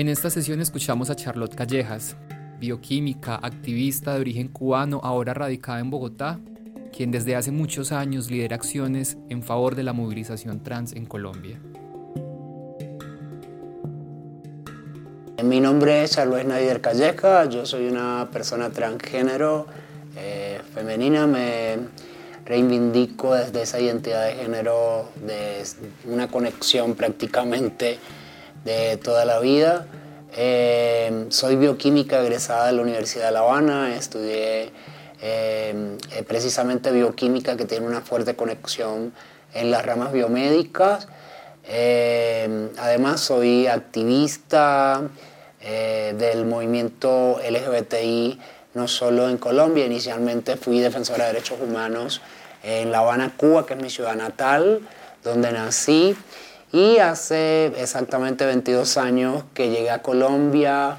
En esta sesión escuchamos a Charlotte Callejas, bioquímica, activista de origen cubano, ahora radicada en Bogotá, quien desde hace muchos años lidera acciones en favor de la movilización trans en Colombia. Mi nombre es Charlotte Nader Calleja, yo soy una persona transgénero eh, femenina, me reivindico desde esa identidad de género, de una conexión prácticamente de toda la vida. Eh, soy bioquímica egresada de la Universidad de La Habana, estudié eh, precisamente bioquímica que tiene una fuerte conexión en las ramas biomédicas. Eh, además soy activista del movimiento LGBTI, no solo en Colombia, inicialmente fui defensora de derechos humanos en La Habana, Cuba, que es mi ciudad natal, donde nací. Y hace exactamente 22 años que llegué a Colombia,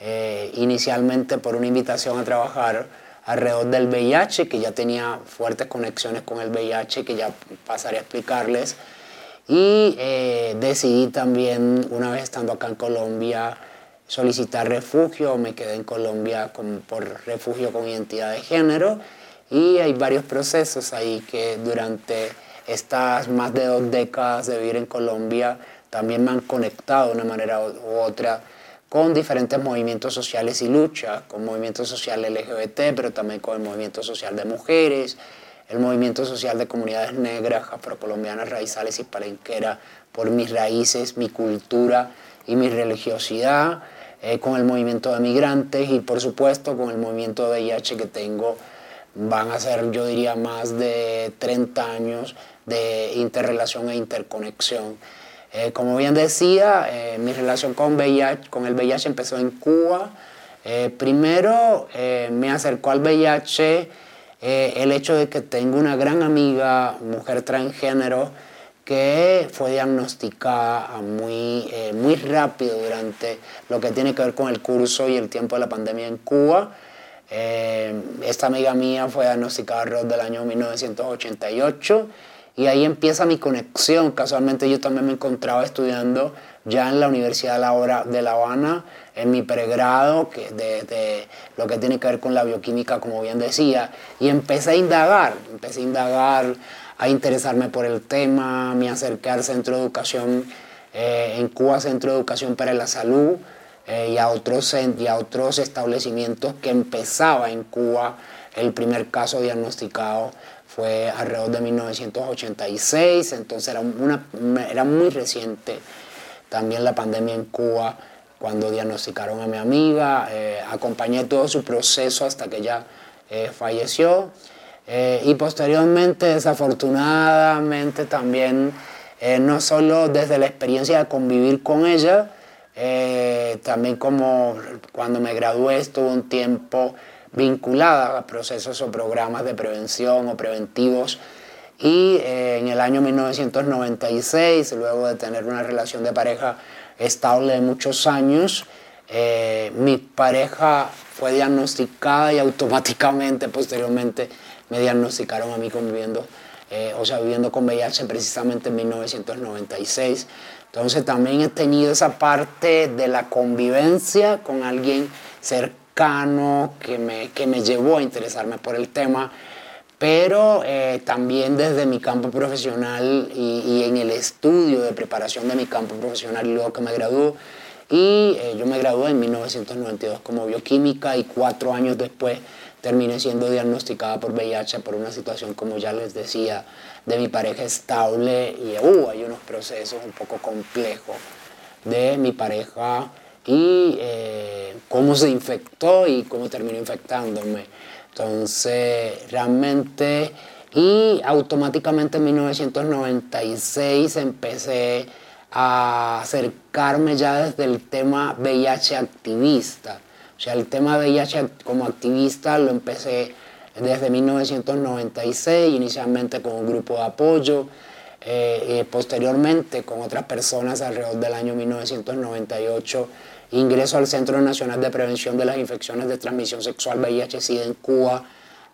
eh, inicialmente por una invitación a trabajar alrededor del VIH, que ya tenía fuertes conexiones con el VIH, que ya pasaré a explicarles. Y eh, decidí también, una vez estando acá en Colombia, solicitar refugio. Me quedé en Colombia por refugio con identidad de género. Y hay varios procesos ahí que durante estas más de dos décadas de vivir en Colombia también me han conectado de una manera u otra con diferentes movimientos sociales y lucha, con movimiento social LGBT, pero también con el movimiento social de mujeres, el movimiento social de comunidades negras, afrocolombianas, raizales y palenqueras, por mis raíces, mi cultura y mi religiosidad, eh, con el movimiento de migrantes y por supuesto con el movimiento de VIH que tengo, van a ser yo diría más de 30 años de interrelación e interconexión. Eh, como bien decía, eh, mi relación con, VIH, con el VIH empezó en Cuba. Eh, primero me acercó al VIH el hecho de que tengo una gran amiga, mujer transgénero, que fue diagnosticada muy, muy rápido durante lo que tiene que ver con el curso y el tiempo de la pandemia en Cuba. esta amiga mía fue diagnosticada alrededor del año 1988 y ahí empieza mi conexión. Casualmente yo también me encontraba estudiando ya en la Universidad de La Habana, en mi pregrado, que de, lo que tiene que ver con la bioquímica, como bien decía, y empecé a indagar, empecé a indagar, a interesarme por el tema, me acerqué al Centro de Educación, eh, en Cuba Centro de Educación para la Salud, eh, y, a otros, y a otros establecimientos que empezaba en Cuba el primer caso diagnosticado fue alrededor de 1986, entonces era, una, era muy reciente también la pandemia en Cuba cuando diagnosticaron a mi amiga, eh, acompañé todo su proceso hasta que ella eh, falleció eh, y posteriormente desafortunadamente también no solo desde la experiencia de convivir con ella, también como cuando me gradué estuve un tiempo vinculada a procesos o programas de prevención o preventivos. Y eh, en el año 1996, luego de tener una relación de pareja estable de muchos años, eh, mi pareja fue diagnosticada y automáticamente, posteriormente, me diagnosticaron a mí conviviendo, eh, o sea, viviendo con VIH precisamente en 1996. Entonces también he tenido esa parte de la convivencia con alguien cercano que me, que me llevó a interesarme por el tema, pero eh, también desde mi campo profesional y, en el estudio de preparación de mi campo profesional y luego que me gradué. Y eh, yo me gradué en 1992 como bioquímica y cuatro años después terminé siendo diagnosticada por VIH por una situación, como ya les decía, de mi pareja estable y uh, hay unos procesos un poco complejos de mi pareja y eh, cómo se infectó y cómo terminó infectándome. Entonces, realmente, y automáticamente en 1996 empecé a acercarme ya desde el tema VIH activista, sea, el tema VIH como activista lo empecé desde 1996, inicialmente con un grupo de apoyo, eh, y posteriormente con otras personas alrededor del año 1998 ingreso al Centro Nacional de Prevención de las Infecciones de Transmisión Sexual VIH-Sida en Cuba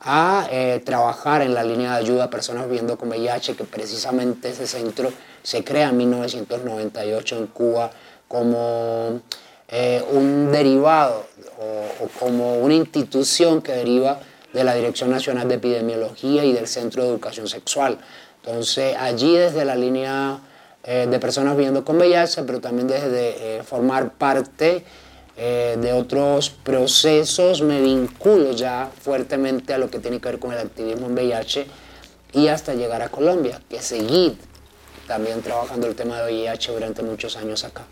a eh, trabajar en la línea de ayuda a personas viviendo con VIH, que precisamente ese centro se crea en 1998 en Cuba como eh, un derivado o, o, como una institución que deriva de la Dirección Nacional de Epidemiología y del Centro de Educación Sexual. Entonces allí desde la línea eh, de personas viviendo con VIH, pero también desde eh, formar parte eh, de otros procesos, me vinculo ya fuertemente a lo que tiene que ver con el activismo en VIH y hasta llegar a Colombia, que seguí también trabajando el tema de VIH durante muchos años acá.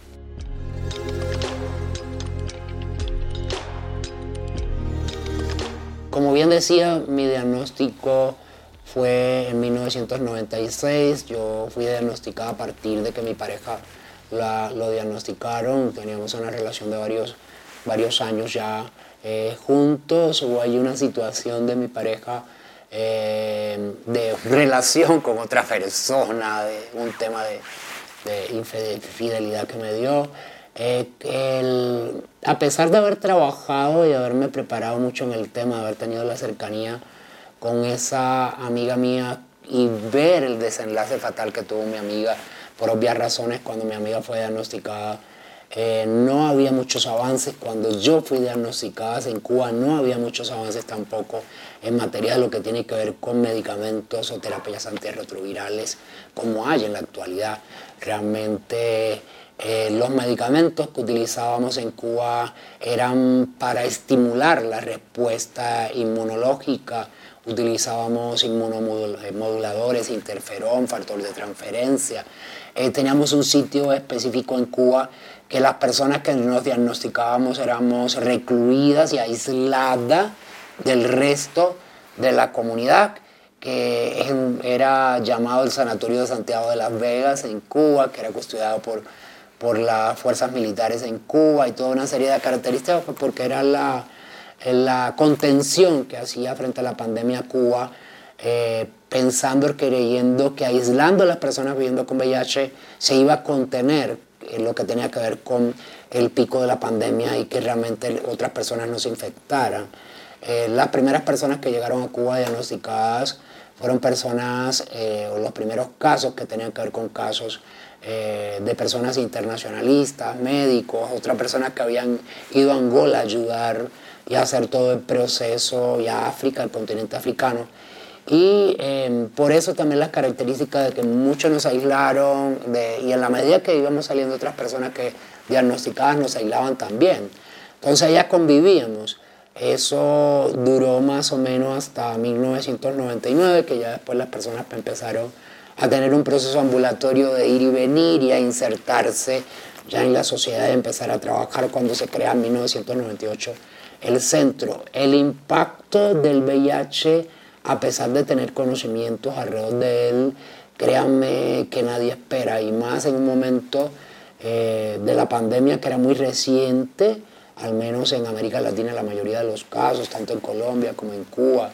Como bien decía, mi diagnóstico fue en 1996, yo fui diagnosticada a partir de que mi pareja la, lo diagnosticaron, teníamos una relación de varios, varios años ya eh, juntos, hubo ahí una situación de mi pareja eh, de relación con otra persona, de un tema de, de infidelidad que me dio. Eh, el, a pesar de haber trabajado y haberme preparado mucho en el tema, de haber tenido la cercanía con esa amiga mía y ver el desenlace fatal que tuvo mi amiga, por obvias razones, cuando mi amiga fue diagnosticada. Eh, no había muchos avances cuando yo fui diagnosticada en Cuba, no había muchos avances tampoco en materia de lo que tiene que ver con medicamentos o terapias antirretrovirales como hay en la actualidad. Realmente eh, los medicamentos que utilizábamos en Cuba eran para estimular la respuesta inmunológica utilizábamos inmunomoduladores, interferón, factor de transferencia. Eh, teníamos un sitio específico en Cuba que las personas que nos diagnosticábamos éramos recluidas y aisladas del resto de la comunidad, que era llamado el Sanatorio de Santiago de las Vegas en Cuba, que era custodiado por, por las fuerzas militares en Cuba y toda una serie de características, porque era la, la contención que hacía frente a la pandemia Cuba, eh, pensando, creyendo que aislando a las personas viviendo con VIH se iba a contener lo que tenía que ver con el pico de la pandemia y que realmente otras personas no se infectaran. Eh, las primeras personas que llegaron a Cuba diagnosticadas fueron personas, eh, o los primeros casos que tenían que ver con casos de personas internacionalistas, médicos, otras personas que habían ido a Angola a ayudar y hacer todo el proceso y a África, el continente africano. Y em, por eso también las características de que muchos nos aislaron de, y en la medida que íbamos saliendo otras personas que diagnosticadas nos aislaban también. Entonces ya convivíamos. Eso duró más o menos hasta 1999, que ya después las personas empezaron a tener un proceso ambulatorio de ir y venir y a insertarse ya en la sociedad y empezar a trabajar cuando se crea en 1998 el centro. El impacto del VIH, a pesar de tener conocimientos alrededor de él, créanme que nadie espera, y más en un momento eh, de la pandemia que era muy reciente, al menos en América Latina la mayoría de los casos, tanto en Colombia como en Cuba,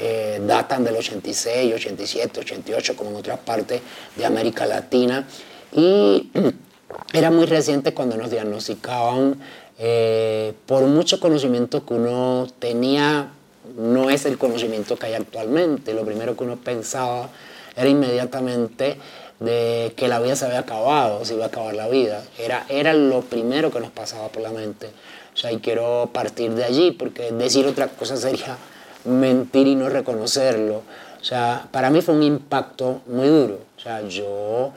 eh, datan del 86, 87, 88, como en otras partes de América Latina. Y era muy reciente cuando nos diagnosticaban eh, por mucho conocimiento que uno tenía, no es el conocimiento que hay actualmente. Lo primero que uno pensaba era inmediatamente de que la vida se había acabado, se iba a acabar la vida. Era, era lo primero que nos pasaba por la mente. O sea, y quiero partir de allí, porque decir otra cosa sería mentir y no reconocerlo. O sea, para mí fue un impacto muy duro. O sea, yo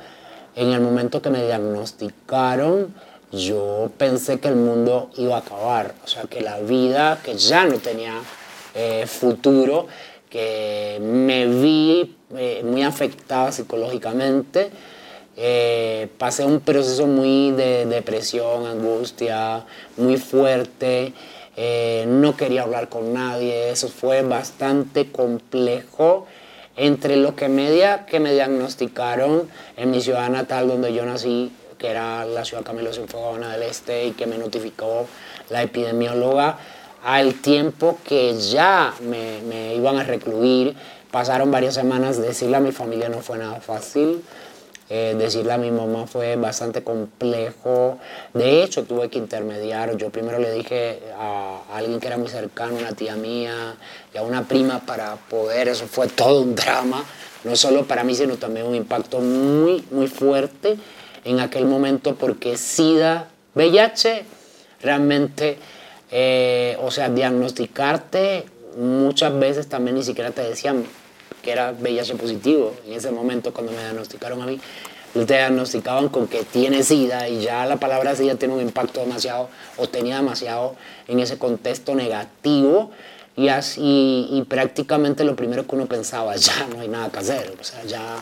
en el momento que me diagnosticaron, yo pensé que el mundo iba a acabar, o sea, que la vida, que ya no tenía eh, futuro, que me vi eh, muy afectada psicológicamente. Eh, pasé un proceso muy de depresión, angustia, muy fuerte. no quería hablar con nadie. Eso fue bastante complejo entre lo que, media, que me diagnosticaron en mi ciudad natal donde yo nací que era la ciudad Camilo Cienfuegos del Este y que me notificó la epidemióloga al tiempo que ya me, me iban a recluir. Pasaron varias semanas, decirle a mi familia no fue nada fácil. Eh, decirle a mi mamá fue bastante complejo. De hecho, tuve que intermediar. Yo primero le dije a alguien que era muy cercano, una tía mía y a una prima para poder. Eso fue todo un drama, no solo para mí, sino también un impacto muy, muy fuerte en aquel momento porque SIDA, VIH, realmente, eh, o sea, diagnosticarte muchas veces también ni siquiera te decían que era VIH positivo. En ese momento, cuando me diagnosticaron a mí, te diagnosticaban con que tiene SIDA y ya la palabra SIDA tiene un impacto demasiado, o tenía demasiado en ese contexto negativo. Y, así, y prácticamente lo primero que uno pensaba, ya no hay nada que hacer. O sea, ya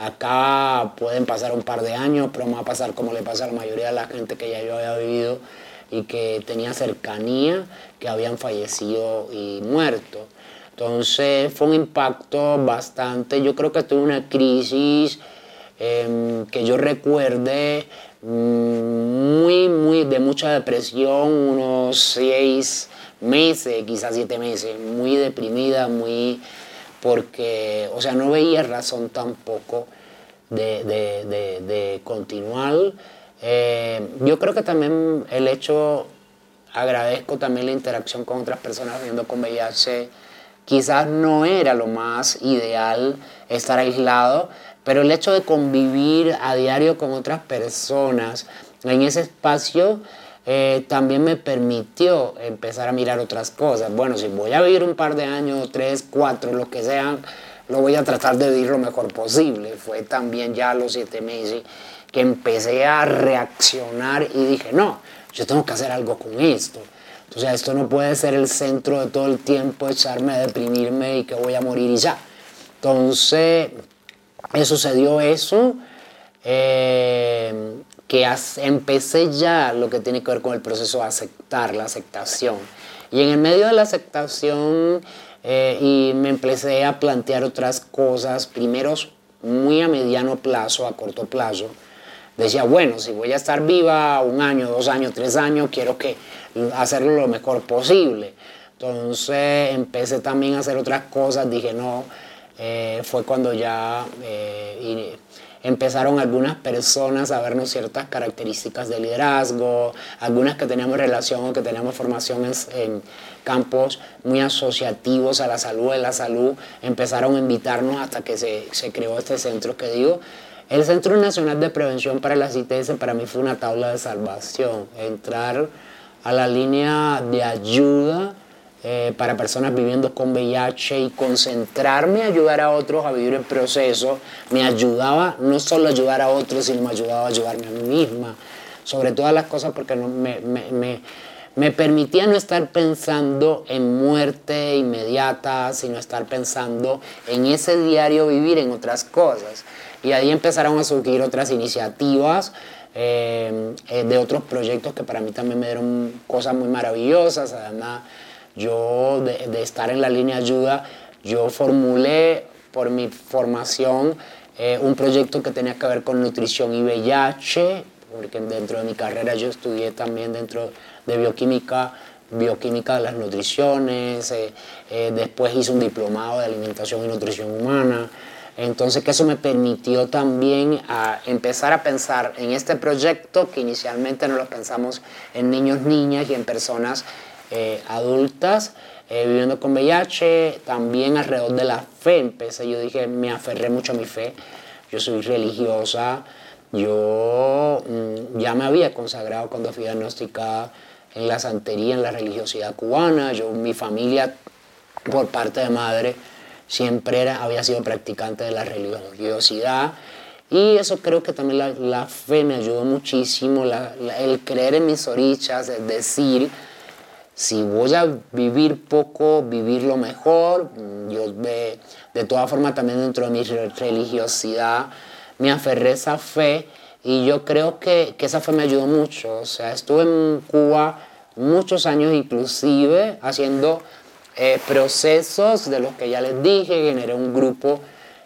acá pueden pasar un par de años, pero me va a pasar como le pasa a la mayoría de la gente que ya yo había vivido y que tenía cercanía, que habían fallecido y muerto. Entonces fue un impacto bastante, yo creo que tuve una crisis em, que yo recuerde mm, muy, muy de mucha depresión, unos seis meses, quizás siete meses, muy deprimida, muy porque, o sea, no veía razón tampoco de, de, continuar. Eh, yo creo que también el hecho, agradezco también la interacción con otras personas viviendo con VIH, quizás no era lo más ideal estar aislado, pero el hecho de convivir a diario con otras personas en ese espacio eh, también me permitió empezar a mirar otras cosas. Bueno, si voy a vivir un par de años, tres, cuatro, lo que sean, lo voy a tratar de vivir lo mejor posible. Fue también ya a los siete meses que empecé a reaccionar y dije, no, yo tengo que hacer algo con esto. Sea, esto no puede ser el centro de todo el tiempo, echarme a deprimirme y que voy a morir y ya. Entonces, eso sucedió eso, eh, que empecé ya lo que tiene que ver con el proceso de aceptar, la aceptación. Y en el medio de la aceptación, eh, y me empecé a plantear otras cosas, primero muy a mediano plazo, a corto plazo. Decía, bueno, si voy a estar viva un año, dos años, tres años, quiero que hacerlo lo mejor posible. Entonces empecé también a hacer otras cosas, dije no, eh, fue cuando ya eh, empezaron algunas personas a vernos ciertas características de liderazgo, algunas que teníamos relación o que teníamos formación en, campos muy asociativos a la salud, de la salud, empezaron a invitarnos hasta que se, se creó este centro que digo, el Centro Nacional de Prevención para la CITES para mí fue una tabla de salvación, entrar a la línea de ayuda eh, para personas viviendo con VIH y concentrarme a ayudar a otros a vivir el proceso, me ayudaba no solo a ayudar a otros, sino me ayudaba a ayudarme a mí misma. Sobre todas las cosas porque no, me, me, me permitía no estar pensando en muerte inmediata, sino estar pensando en ese diario vivir en otras cosas. Y ahí empezaron a surgir otras iniciativas eh, eh, de otros proyectos que para mí también me dieron cosas muy maravillosas. Además, yo de, estar en la línea ayuda, yo formulé por mi formación eh, un proyecto que tenía que ver con nutrición y VIH, porque dentro de mi carrera yo estudié también dentro de bioquímica bioquímica de las nutriciones, después hice un diplomado de alimentación y nutrición humana, entonces que eso me permitió también a empezar a pensar en este proyecto que inicialmente no lo pensamos en niños, niñas y en personas eh, adultas eh, viviendo con VIH, también alrededor de la fe empecé, yo dije, me aferré mucho a mi fe, yo soy religiosa, yo mm, ya me había consagrado cuando fui diagnosticada en la santería, en la religiosidad cubana, yo, mi familia por parte de madre, siempre era, había sido practicante de la religiosidad. Y eso creo que también la, fe me ayudó muchísimo, el creer en mis orichas, es decir, si voy a vivir poco, vivir lo mejor, yo de, de todas formas también dentro de mi religiosidad me aferré esa fe y yo creo que, que esa fe me ayudó mucho, o sea, estuve en Cuba muchos años inclusive haciendo eh, procesos de los que ya les dije, generé un grupo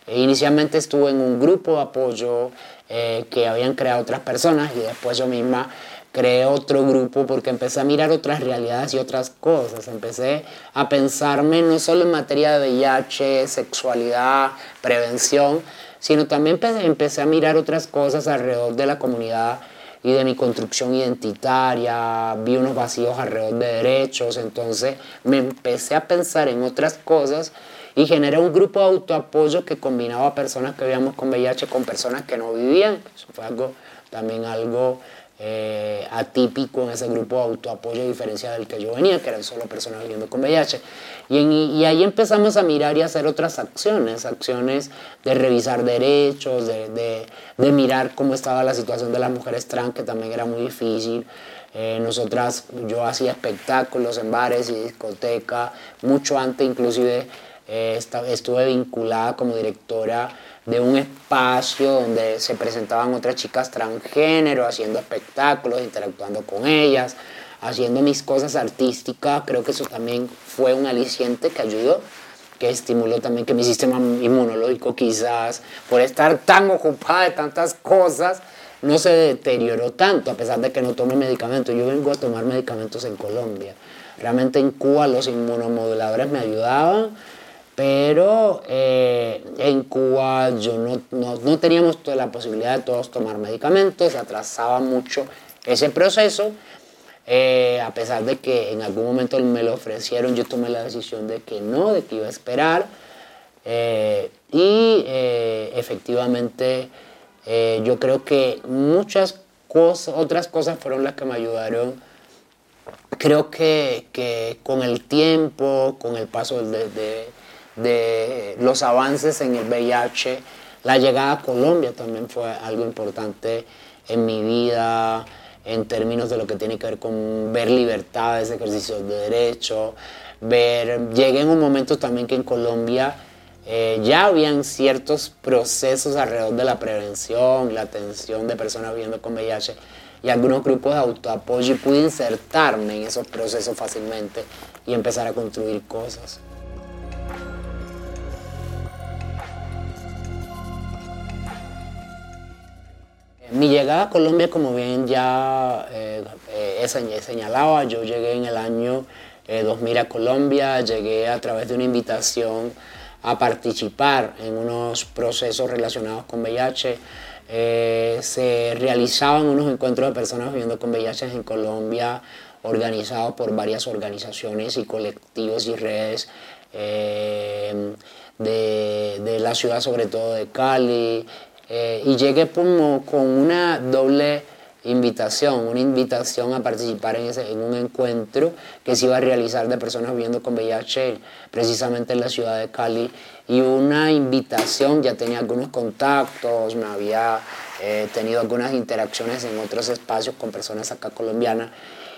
E inicialmente estuve en un grupo de apoyo eh, que habían creado otras personas y después yo misma creé otro grupo porque empecé a mirar otras realidades y otras cosas. Empecé a pensarme no solo en materia de VIH, sexualidad, prevención, sino también empecé a mirar otras cosas alrededor de la comunidad y de mi construcción identitaria, vi unos vacíos alrededor de derechos, entonces me empecé a pensar en otras cosas y generé un grupo de autoapoyo que combinaba personas que vivíamos con VIH con personas que no vivían. Eso fue algo, también algo eh, atípico en ese grupo de autoapoyo, a diferencia del que yo venía, que eran solo personas viviendo con VIH. Y, y, ahí empezamos a mirar y hacer otras acciones, acciones de revisar derechos, de, de, de mirar cómo estaba la situación de las mujeres trans, que también era muy difícil. Eh, nosotras, yo hacía espectáculos en bares y discotecas, mucho antes inclusive eh, estuve vinculada como directora de un espacio donde se presentaban otras chicas transgénero, haciendo espectáculos, interactuando con ellas, haciendo mis cosas artísticas. Creo que eso también fue un aliciente que ayudó, que estimuló también que mi sistema inmunológico quizás, por estar tan ocupada de tantas cosas, no se deterioró tanto, a pesar de que no tome medicamentos. Yo vengo a tomar medicamentos en Colombia. Realmente en Cuba los inmunomoduladores me ayudaban, pero eh, en Cuba yo no, no, no, teníamos toda la posibilidad de todos tomar medicamentos, atrasaba mucho ese proceso, eh, a pesar de que en algún momento me lo ofrecieron, yo tomé la decisión de que no, de que iba a esperar, eh, y efectivamente yo creo que muchas cosas, otras cosas fueron las que me ayudaron. Creo que, que, con el tiempo, con el paso de, de los avances en el VIH. La llegada a Colombia también fue algo importante en mi vida en términos de lo que tiene que ver con ver libertades, ejercicios de derecho, ver, llegué en un momento también que en Colombia eh, ya habían ciertos procesos alrededor de la prevención, la atención de personas viviendo con VIH y algunos grupos de autoapoyo y pude insertarme en esos procesos fácilmente y empezar a construir cosas. Mi llegada a Colombia, como bien ya eh, eh, señalaba, yo llegué en el año 2000 eh, a Colombia, llegué a través de una invitación a participar en unos procesos relacionados con VIH. se realizaban unos encuentros de personas viviendo con VIH en Colombia, organizados por varias organizaciones y colectivos y redes de, de la ciudad, sobre todo de Cali, eh, y llegué como con una doble invitación, una invitación a participar en, ese, en un encuentro que se iba a realizar de personas viviendo con VIH precisamente en la ciudad de Cali. Y una invitación, ya tenía algunos contactos, me había eh, tenido algunas interacciones en otros espacios con personas acá colombianas.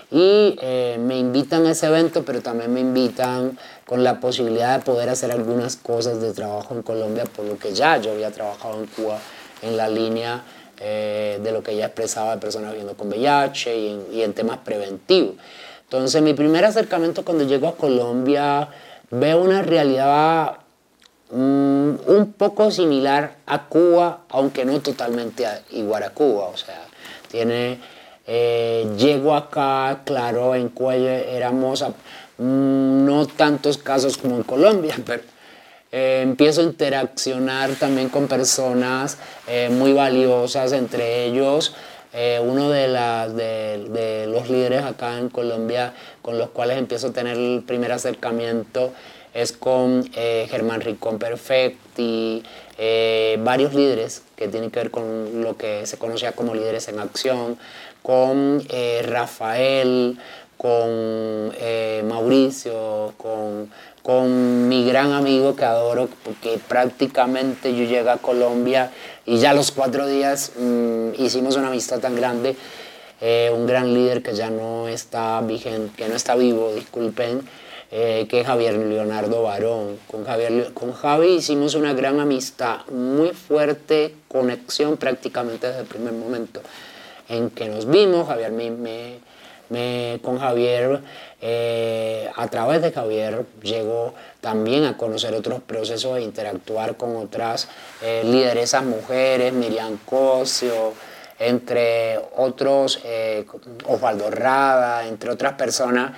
Y eh, me invitan a ese evento, pero también me invitan con la posibilidad de poder hacer algunas cosas de trabajo en Colombia, por lo que ya yo había trabajado en Cuba en la línea eh, de lo que ella expresaba de personas viviendo con VIH y en, temas preventivos. Entonces, mi primer acercamiento cuando llego a Colombia, veo una realidad mm, un poco similar a Cuba, aunque no totalmente igual a Cuba. O sea, tiene, eh, llego acá, claro, en Cuba éramos mm, no tantos casos como en Colombia, pero eh, empiezo a interaccionar también con personas eh, muy valiosas, entre ellos. Eh, uno de, de, los líderes acá en Colombia con los cuales empiezo a tener el primer acercamiento es con Germán Ricón Perfecti, varios líderes que tienen que ver con lo que se conocía como líderes en acción, con Rafael, con Mauricio, con con mi gran amigo que adoro, porque prácticamente yo llegué a Colombia y ya los cuatro días mm, hicimos una amistad tan grande, eh, un gran líder que ya no está vigente, que no está vivo, disculpen, eh, que es Javier Leonardo Barón. Con, Javier, con Javi hicimos una gran amistad, muy fuerte conexión prácticamente desde el primer momento en que nos vimos. Javier me me, con Javier, eh, a través de Javier, llego también a conocer otros procesos e interactuar con otras eh, lideresas mujeres, Miriam Cosio, entre otros, eh, Osvaldo Rada, entre otras personas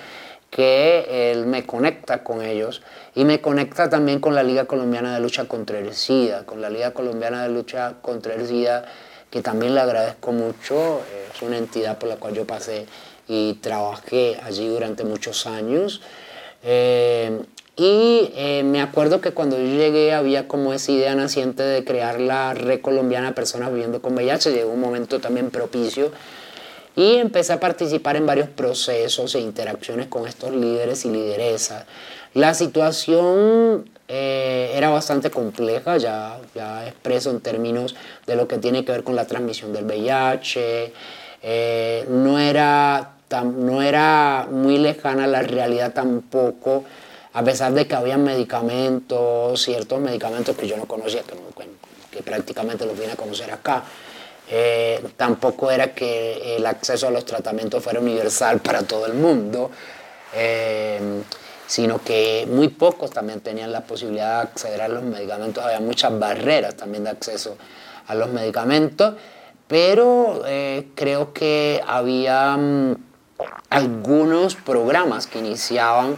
que él me conecta con ellos y me conecta también con la Liga Colombiana de Lucha contra el SIDA, con la Liga Colombiana de Lucha contra el SIDA, que también le agradezco mucho, es una entidad por la cual yo pasé y trabajé allí durante muchos años. Eh, y eh, me acuerdo que cuando yo llegué había como esa idea naciente de crear la Red Colombiana Personas Viviendo con VIH, llegó un momento también propicio y empecé a participar en varios procesos e interacciones con estos líderes y lideresas. La situación eh, era bastante compleja, ya, ya expreso en términos de lo que tiene que ver con la transmisión del VIH, eh, no, era no era muy lejana la realidad tampoco, a pesar de que había medicamentos, ciertos medicamentos que yo no conocía, que, prácticamente los vine a conocer acá. Eh, tampoco era que el acceso a los tratamientos fuera universal para todo el mundo, eh, sino que muy pocos también tenían la posibilidad de acceder a los medicamentos. Había muchas barreras también de acceso a los medicamentos, pero eh, creo que había mm, algunos programas que iniciaban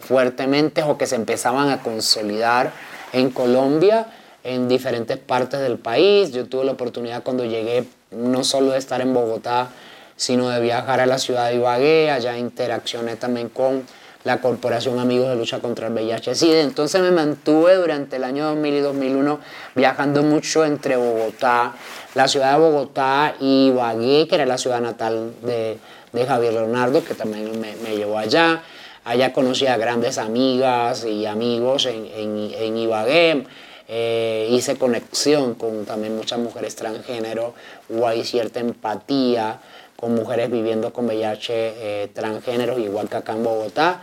fuertemente o que se empezaban a consolidar en Colombia en diferentes partes del país. Yo tuve la oportunidad cuando llegué no solo de estar en Bogotá, sino de viajar a la ciudad de Ibagué, allá interaccioné también con la Corporación Amigos de Lucha contra el VIH-Sida. Entonces me mantuve durante el año 2000 y 2001 viajando mucho entre Bogotá, la ciudad de Bogotá y Ibagué, que era la ciudad natal de, de Javier Leonardo, que también me, llevó allá. Allá conocí a grandes amigas y amigos en, en, en Ibagué. Eh, hice conexión con también muchas mujeres transgénero, o hay cierta empatía con mujeres viviendo con VIH eh, transgénero, igual que acá en Bogotá.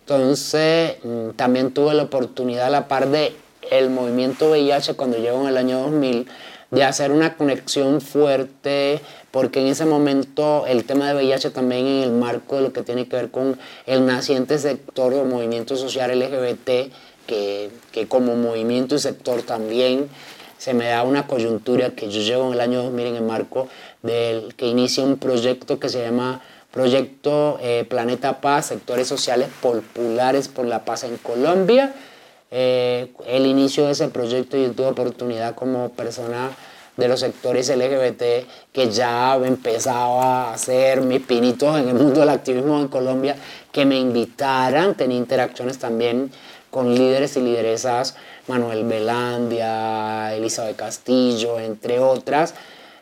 Entonces, mm, también tuve la oportunidad a la par de el movimiento VIH cuando llegó en el año 2000 de hacer una conexión fuerte, porque en ese momento el tema de VIH también en el marco de lo que tiene que ver con el naciente sector o movimiento social LGBT que, que, como movimiento y sector también se me da una coyuntura que yo llevo en el año 2000 en marco del que inicia un proyecto que se llama Proyecto eh, Planeta Paz, Sectores Sociales Populares por la Paz en Colombia. Eh, el inicio de ese proyecto yo tuve oportunidad como persona de los sectores LGBT que ya empezaba a hacer mis pinitos en el mundo del activismo en Colombia, que me invitaran, tenía interacciones también con líderes y lideresas, Manuel Belandia, Elizabeth Castillo, entre otras.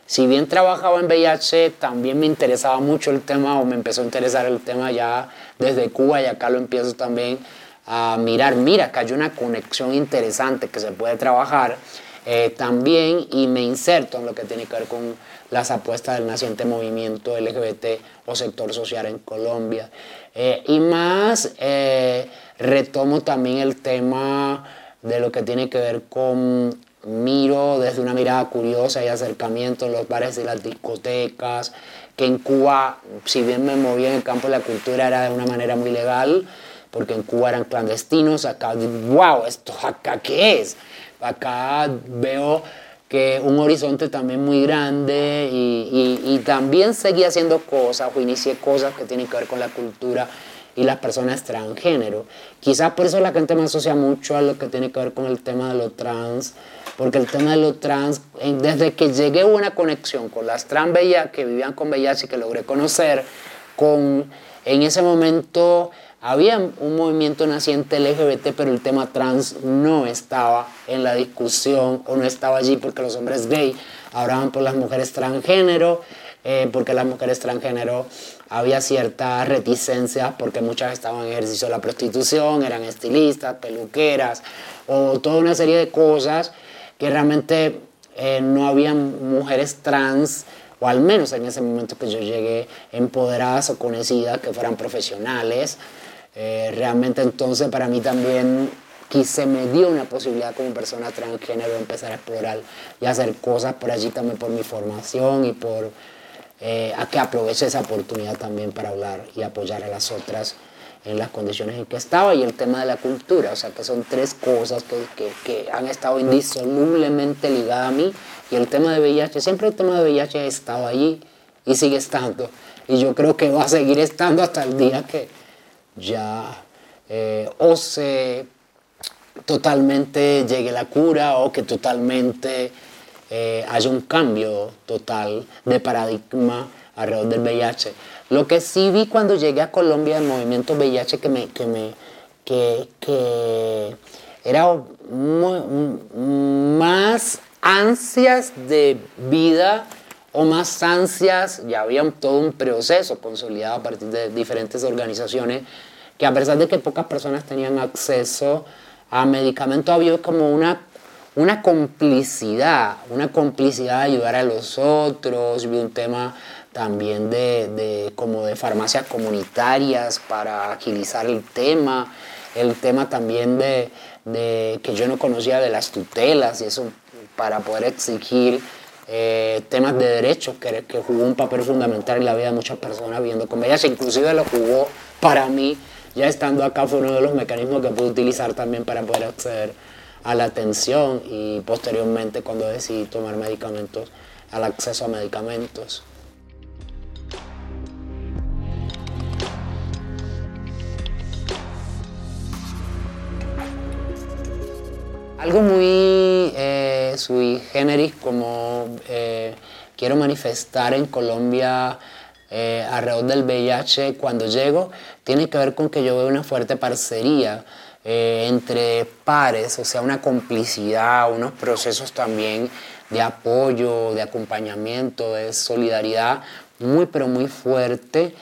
Si bien trabajaba en VIH, también me interesaba mucho el tema o me empezó a interesar el tema ya desde Cuba y acá lo empiezo también a mirar. Mira, que hay una conexión interesante que se puede trabajar eh, también y me inserto en lo que tiene que ver con las apuestas del naciente movimiento LGBT o sector social en Colombia. Eh, y más eh, retomo también el tema de lo que tiene que ver con miro desde una mirada curiosa y acercamiento en los bares y las discotecas, que en Cuba, si bien me movía en el campo de la cultura, era de una manera muy legal, porque en Cuba eran clandestinos, acá, wow, ¿esto acá qué es? Acá veo que un horizonte también muy grande y, también seguí haciendo cosas o inicié cosas que tienen que ver con la cultura y las personas transgénero. Quizás por eso la gente me asocia mucho a lo que tiene que ver con el tema de lo trans, porque el tema de lo trans, desde que llegué hubo una conexión con las trans bellas que vivían con VIH y que logré conocer, con, en ese momento había un movimiento naciente LGBT, pero el tema trans no estaba en la discusión o no estaba allí porque los hombres gay hablaban por las mujeres transgénero, eh, porque las mujeres transgénero había cierta reticencia porque muchas estaban en ejercicio de la prostitución, eran estilistas, peluqueras o toda una serie de cosas que realmente eh, no habían mujeres trans o al menos en ese momento que yo llegué empoderadas o conocidas que fueran profesionales. Eh, realmente entonces para mí también quise, me dio una posibilidad como persona transgénero de empezar a explorar y hacer cosas por allí también por mi formación y por eh, a que aproveche esa oportunidad también para hablar y apoyar a las otras en las condiciones en que estaba y el tema de la cultura, o sea que son tres cosas que, que, que han estado indisolublemente ligadas a mí y el tema de VIH, siempre el tema de VIH ha estado allí y sigue estando. Y yo creo que va a seguir estando hasta el día que ya eh, o se totalmente llegue la cura o que totalmente eh, haya un cambio total de paradigma alrededor del VIH. Lo que sí vi cuando llegué a Colombia, el movimiento VIH, que me, que me que, que era más ansias de vida o más ansias, ya había todo un proceso consolidado a partir de diferentes organizaciones, que a pesar de que pocas personas tenían acceso a medicamentos, había como una, una complicidad, una complicidad de ayudar a los otros, vi un tema también de, como de farmacias comunitarias para agilizar el tema, el tema también de, que yo no conocía de las tutelas y eso para poder exigir eh, temas de derechos que, jugó un papel fundamental en la vida de muchas personas viendo con ellas, inclusive lo jugó para mí, ya estando acá fue uno de los mecanismos que pude utilizar también para poder acceder a la atención y posteriormente cuando decidí tomar medicamentos, al acceso a medicamentos. Algo muy eh, sui generis como eh, quiero manifestar en Colombia eh, alrededor del VIH cuando llego, tiene que ver con que yo veo una fuerte parcería eh, entre pares, o sea, una complicidad, unos procesos también de apoyo, de acompañamiento, de solidaridad muy, pero muy fuerte,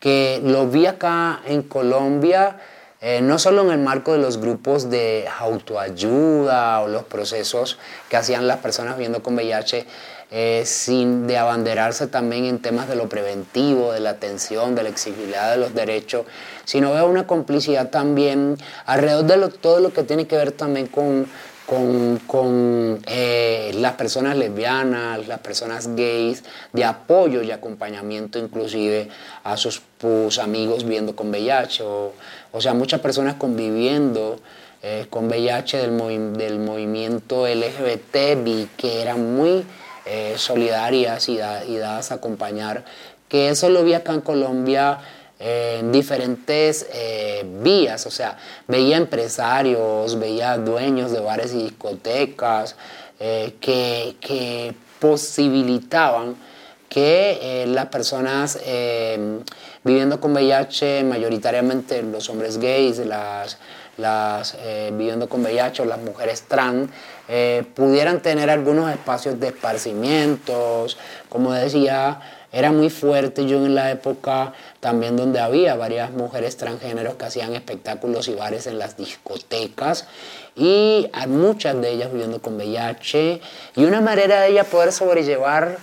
que lo vi acá en Colombia eh, no solo en el marco de los grupos de autoayuda o los procesos que hacían las personas viviendo con VIH, eh, sin de abanderarse también en temas de lo preventivo, de la atención, de la exigibilidad de los derechos, sino veo una complicidad también alrededor de todo lo que tiene que ver también con con, con eh, las personas lesbianas, las personas gays, de apoyo y acompañamiento inclusive a sus, amigos viviendo con VIH, o sea, muchas personas conviviendo eh, con VIH del, del, movimiento LGBT, que eran muy eh, solidarias y, y dadas a acompañar, que eso lo vi acá en Colombia en diferentes eh, vías, o sea, veía empresarios, veía dueños de bares y discotecas eh, que, posibilitaban que eh, las personas viviendo con VIH, mayoritariamente los hombres gays, las, las viviendo con VIH o las mujeres trans, pudieran tener algunos espacios de esparcimientos, como decía, era muy fuerte yo en la época también donde había varias mujeres transgéneros que hacían espectáculos y bares en las discotecas y muchas de ellas viviendo con VIH y una manera de ellas poder sobrellevar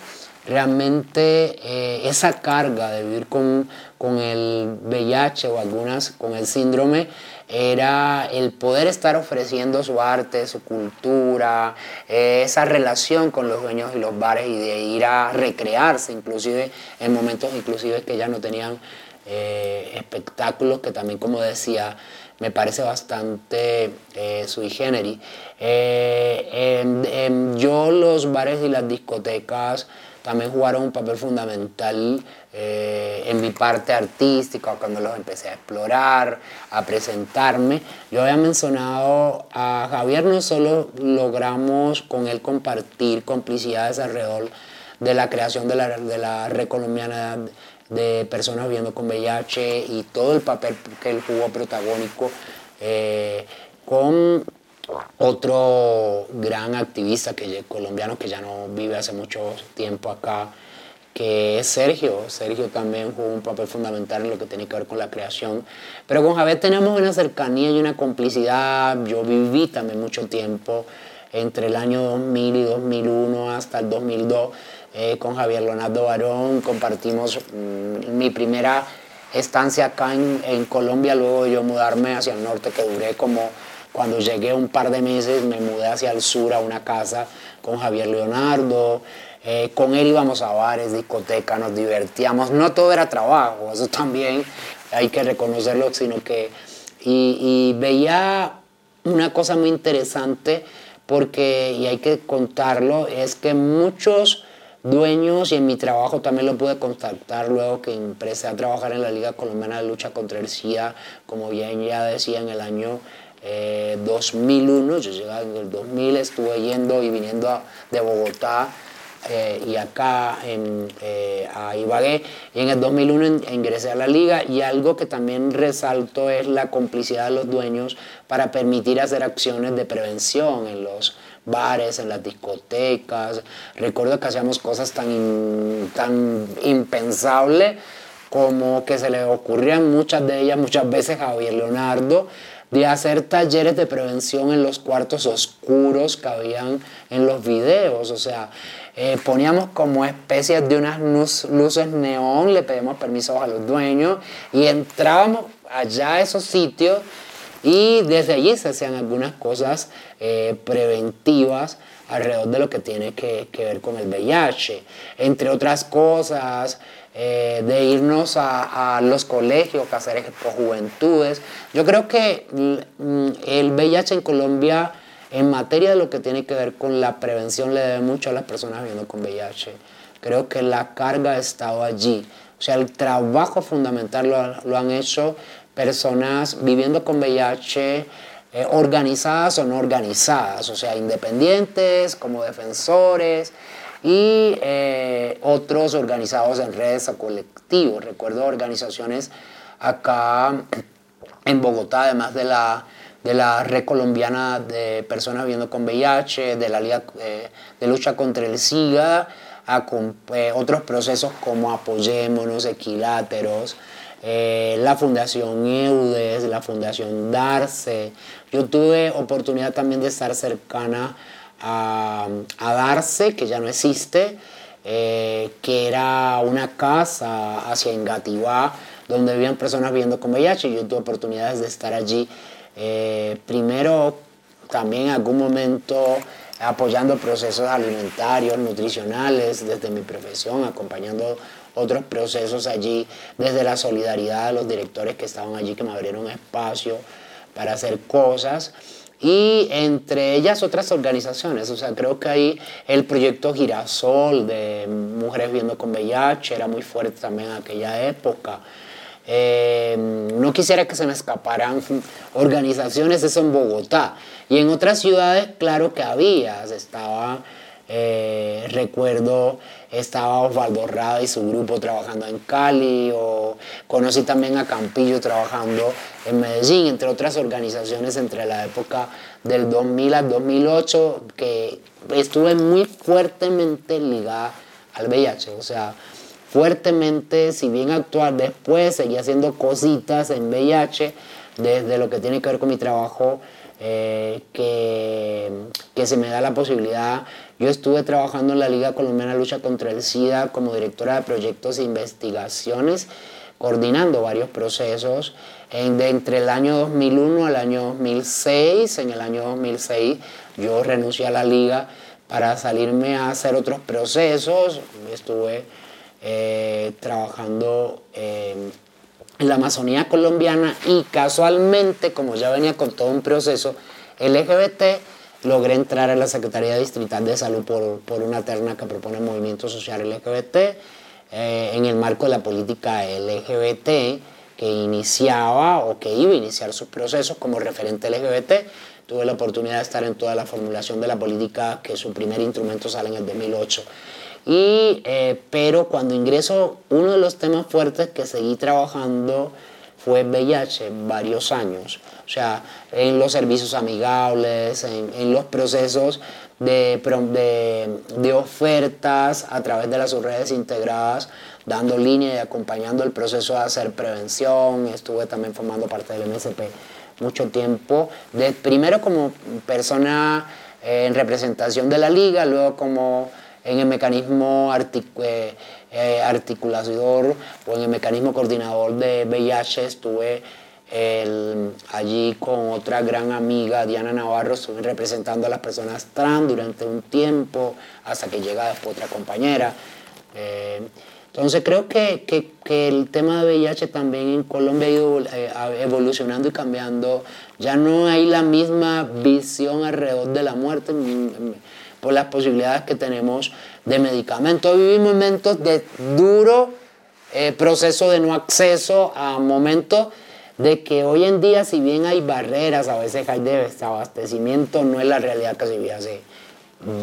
realmente eh, esa carga de vivir con, con el VIH o algunas con el síndrome era el poder estar ofreciendo su arte, su cultura, eh, esa relación con los dueños y los bares y de ir a recrearse, inclusive en momentos inclusive que ya no tenían eh, espectáculos, que también como decía, me parece bastante eh, sui generis. yo los bares y las discotecas también jugaron un papel fundamental eh, en mi parte artística, cuando los empecé a explorar, a presentarme. Yo había mencionado a Javier, no solo logramos con él compartir complicidades alrededor de la creación de la, de la red colombiana de personas viviendo con VIH y todo el papel que él jugó protagónico eh, con otro gran activista que, colombiano que ya no vive hace mucho tiempo acá, que es Sergio. Sergio también jugó un papel fundamental en lo que tiene que ver con la creación. Pero con Javier tenemos una cercanía y una complicidad. Yo viví también mucho tiempo entre el año 2000 y 2001 hasta el 2002 eh, con Javier Leonardo Barón. Compartimos mm, mi primera estancia acá en, en Colombia, luego yo mudarme hacia el norte, que duré como cuando llegué un par de meses me mudé hacia el sur a una casa con Javier Leonardo. Eh, con él íbamos a bares, discotecas, nos divertíamos. No todo era trabajo, eso también hay que reconocerlo, sino que... Y, veía una cosa muy interesante porque, y hay que contarlo, es que muchos dueños, y en mi trabajo también lo pude contactar luego que empecé a trabajar en la Liga Colombiana de Lucha contra el SIDA, como bien ya decía, en el año 2001, eh, yo llegué en el 2000, estuve yendo y viniendo de Bogotá eh, y acá en, eh, a Ibagué. Y en el 2001 ingresé a la liga y algo que también resalto es la complicidad de los dueños para permitir hacer acciones de prevención en los bares, en las discotecas. Recuerdo que hacíamos cosas tan, tan impensables como que se le ocurrían muchas de ellas, muchas veces a Javier Leonardo, de hacer talleres de prevención en los cuartos oscuros que habían en los videos. O sea, eh, poníamos como especies de unas luces neón, le pedimos permisos a los dueños y entrábamos allá a esos sitios y desde allí se hacían algunas cosas eh, preventivas alrededor de lo que tiene que, ver con el VIH. Entre otras cosas, eh, de irnos a, los colegios, a hacer juventudes. Yo creo que mm, el VIH en Colombia en materia de lo que tiene que ver con la prevención le debe mucho a las personas viviendo con VIH. Creo que la carga ha estado allí. O sea, el trabajo fundamental lo, han hecho personas viviendo con VIH eh, organizadas o no organizadas, o sea, independientes, como defensores y eh, otros organizados en redes o colectivos. Recuerdo organizaciones acá en Bogotá, además de la de la Red Colombiana de Personas Viviendo con VIH, de la Liga eh, de Lucha contra el SIGA, a eh, otros procesos como Apoyémonos, Equiláteros, la Fundación EUDES, la Fundación DARCE. Yo tuve oportunidad también de estar cercana a, DARCE, que ya no existe, que era una casa hacia Engativá, donde vivían personas viviendo con VIH. Yo tuve oportunidades de estar allí eh, primero, también en algún momento apoyando procesos alimentarios, nutricionales, desde mi profesión, acompañando otros procesos allí, desde la solidaridad de los directores que estaban allí, que me abrieron espacio para hacer cosas y entre ellas otras organizaciones. O sea, creo que ahí el proyecto Girasol de Mujeres Viendo con VIH era muy fuerte también en aquella época. Eh, no quisiera que se me escaparan organizaciones, eso en Bogotá. Y en otras ciudades, claro que había. Estaba, eh, recuerdo, estaba Osvaldo Rada y su grupo trabajando en Cali, o conocí también a Campillo trabajando en Medellín, entre otras organizaciones entre la época del 2000 al 2008, que estuve muy fuertemente ligada al VIH. O sea, fuertemente, si bien actuar después, seguía haciendo cositas en VIH, desde lo que tiene que ver con mi trabajo, eh, que, se me da la posibilidad. Yo estuve trabajando en la Liga Colombiana Lucha contra el SIDA como directora de proyectos e investigaciones, coordinando varios procesos de entre el año 2001 al año 2006. En el año 2006 yo renuncié a la Liga para salirme a hacer otros procesos. Estuve eh, trabajando en la Amazonía colombiana y casualmente, como ya venía con todo un proceso LGBT, logré entrar a la Secretaría Distrital de Salud por, por una terna que propone el Movimiento Social LGBT eh, en el marco de la política LGBT que iniciaba o que iba a iniciar sus procesos como referente LGBT. Tuve la oportunidad de estar en toda la formulación de la política que su primer instrumento sale en el 2008. Y, eh, pero cuando ingreso, uno de los temas fuertes que seguí trabajando fue VIH varios años. O sea, en los servicios amigables, en, los procesos de, de, de, ofertas a través de las redes integradas, dando línea y acompañando el proceso de hacer prevención. Estuve también formando parte del MSP mucho tiempo, primero como persona eh, en representación de la liga, luego como en el mecanismo eh, eh, articulador o en el mecanismo coordinador de VIH estuve allí con otra gran amiga, Diana Navarro, estuve representando a las personas trans durante un tiempo, hasta que llega después otra compañera. Eh, entonces creo que, que, el tema de VIH también en Colombia ha ido evolucionando y cambiando. Ya no hay la misma visión alrededor de la muerte por las posibilidades que tenemos de medicamentos. Vivimos momentos de duro eh, proceso de no acceso a momentos de que hoy en día, si bien hay barreras, a veces hay desabastecimiento, no es la realidad que se vivía hace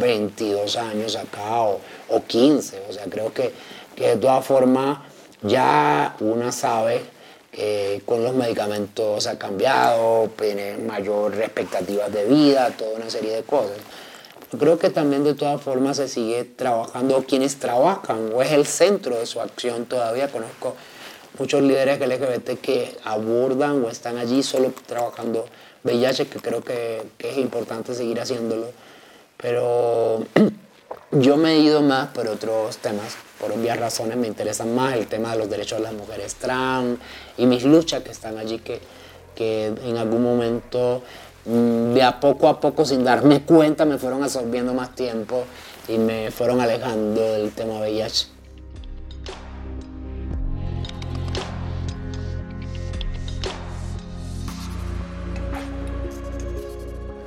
22 años acá o, o 15. O sea, creo que que de todas formas ya una sabe que con los medicamentos ha cambiado, tiene mayor expectativas de vida, toda una serie de cosas. Creo que también de todas formas se sigue trabajando, quienes trabajan, o es el centro de su acción todavía. Conozco muchos líderes LGBT que abordan o están allí solo trabajando VIH, que creo que, que es importante seguir haciéndolo. Pero yo me he ido más por otros temas por obvias razones me interesan más el tema de los derechos de las mujeres trans y mis luchas que están allí que, que en algún momento de a poco a poco sin darme cuenta me fueron absorbiendo más tiempo y me fueron alejando del tema VIH.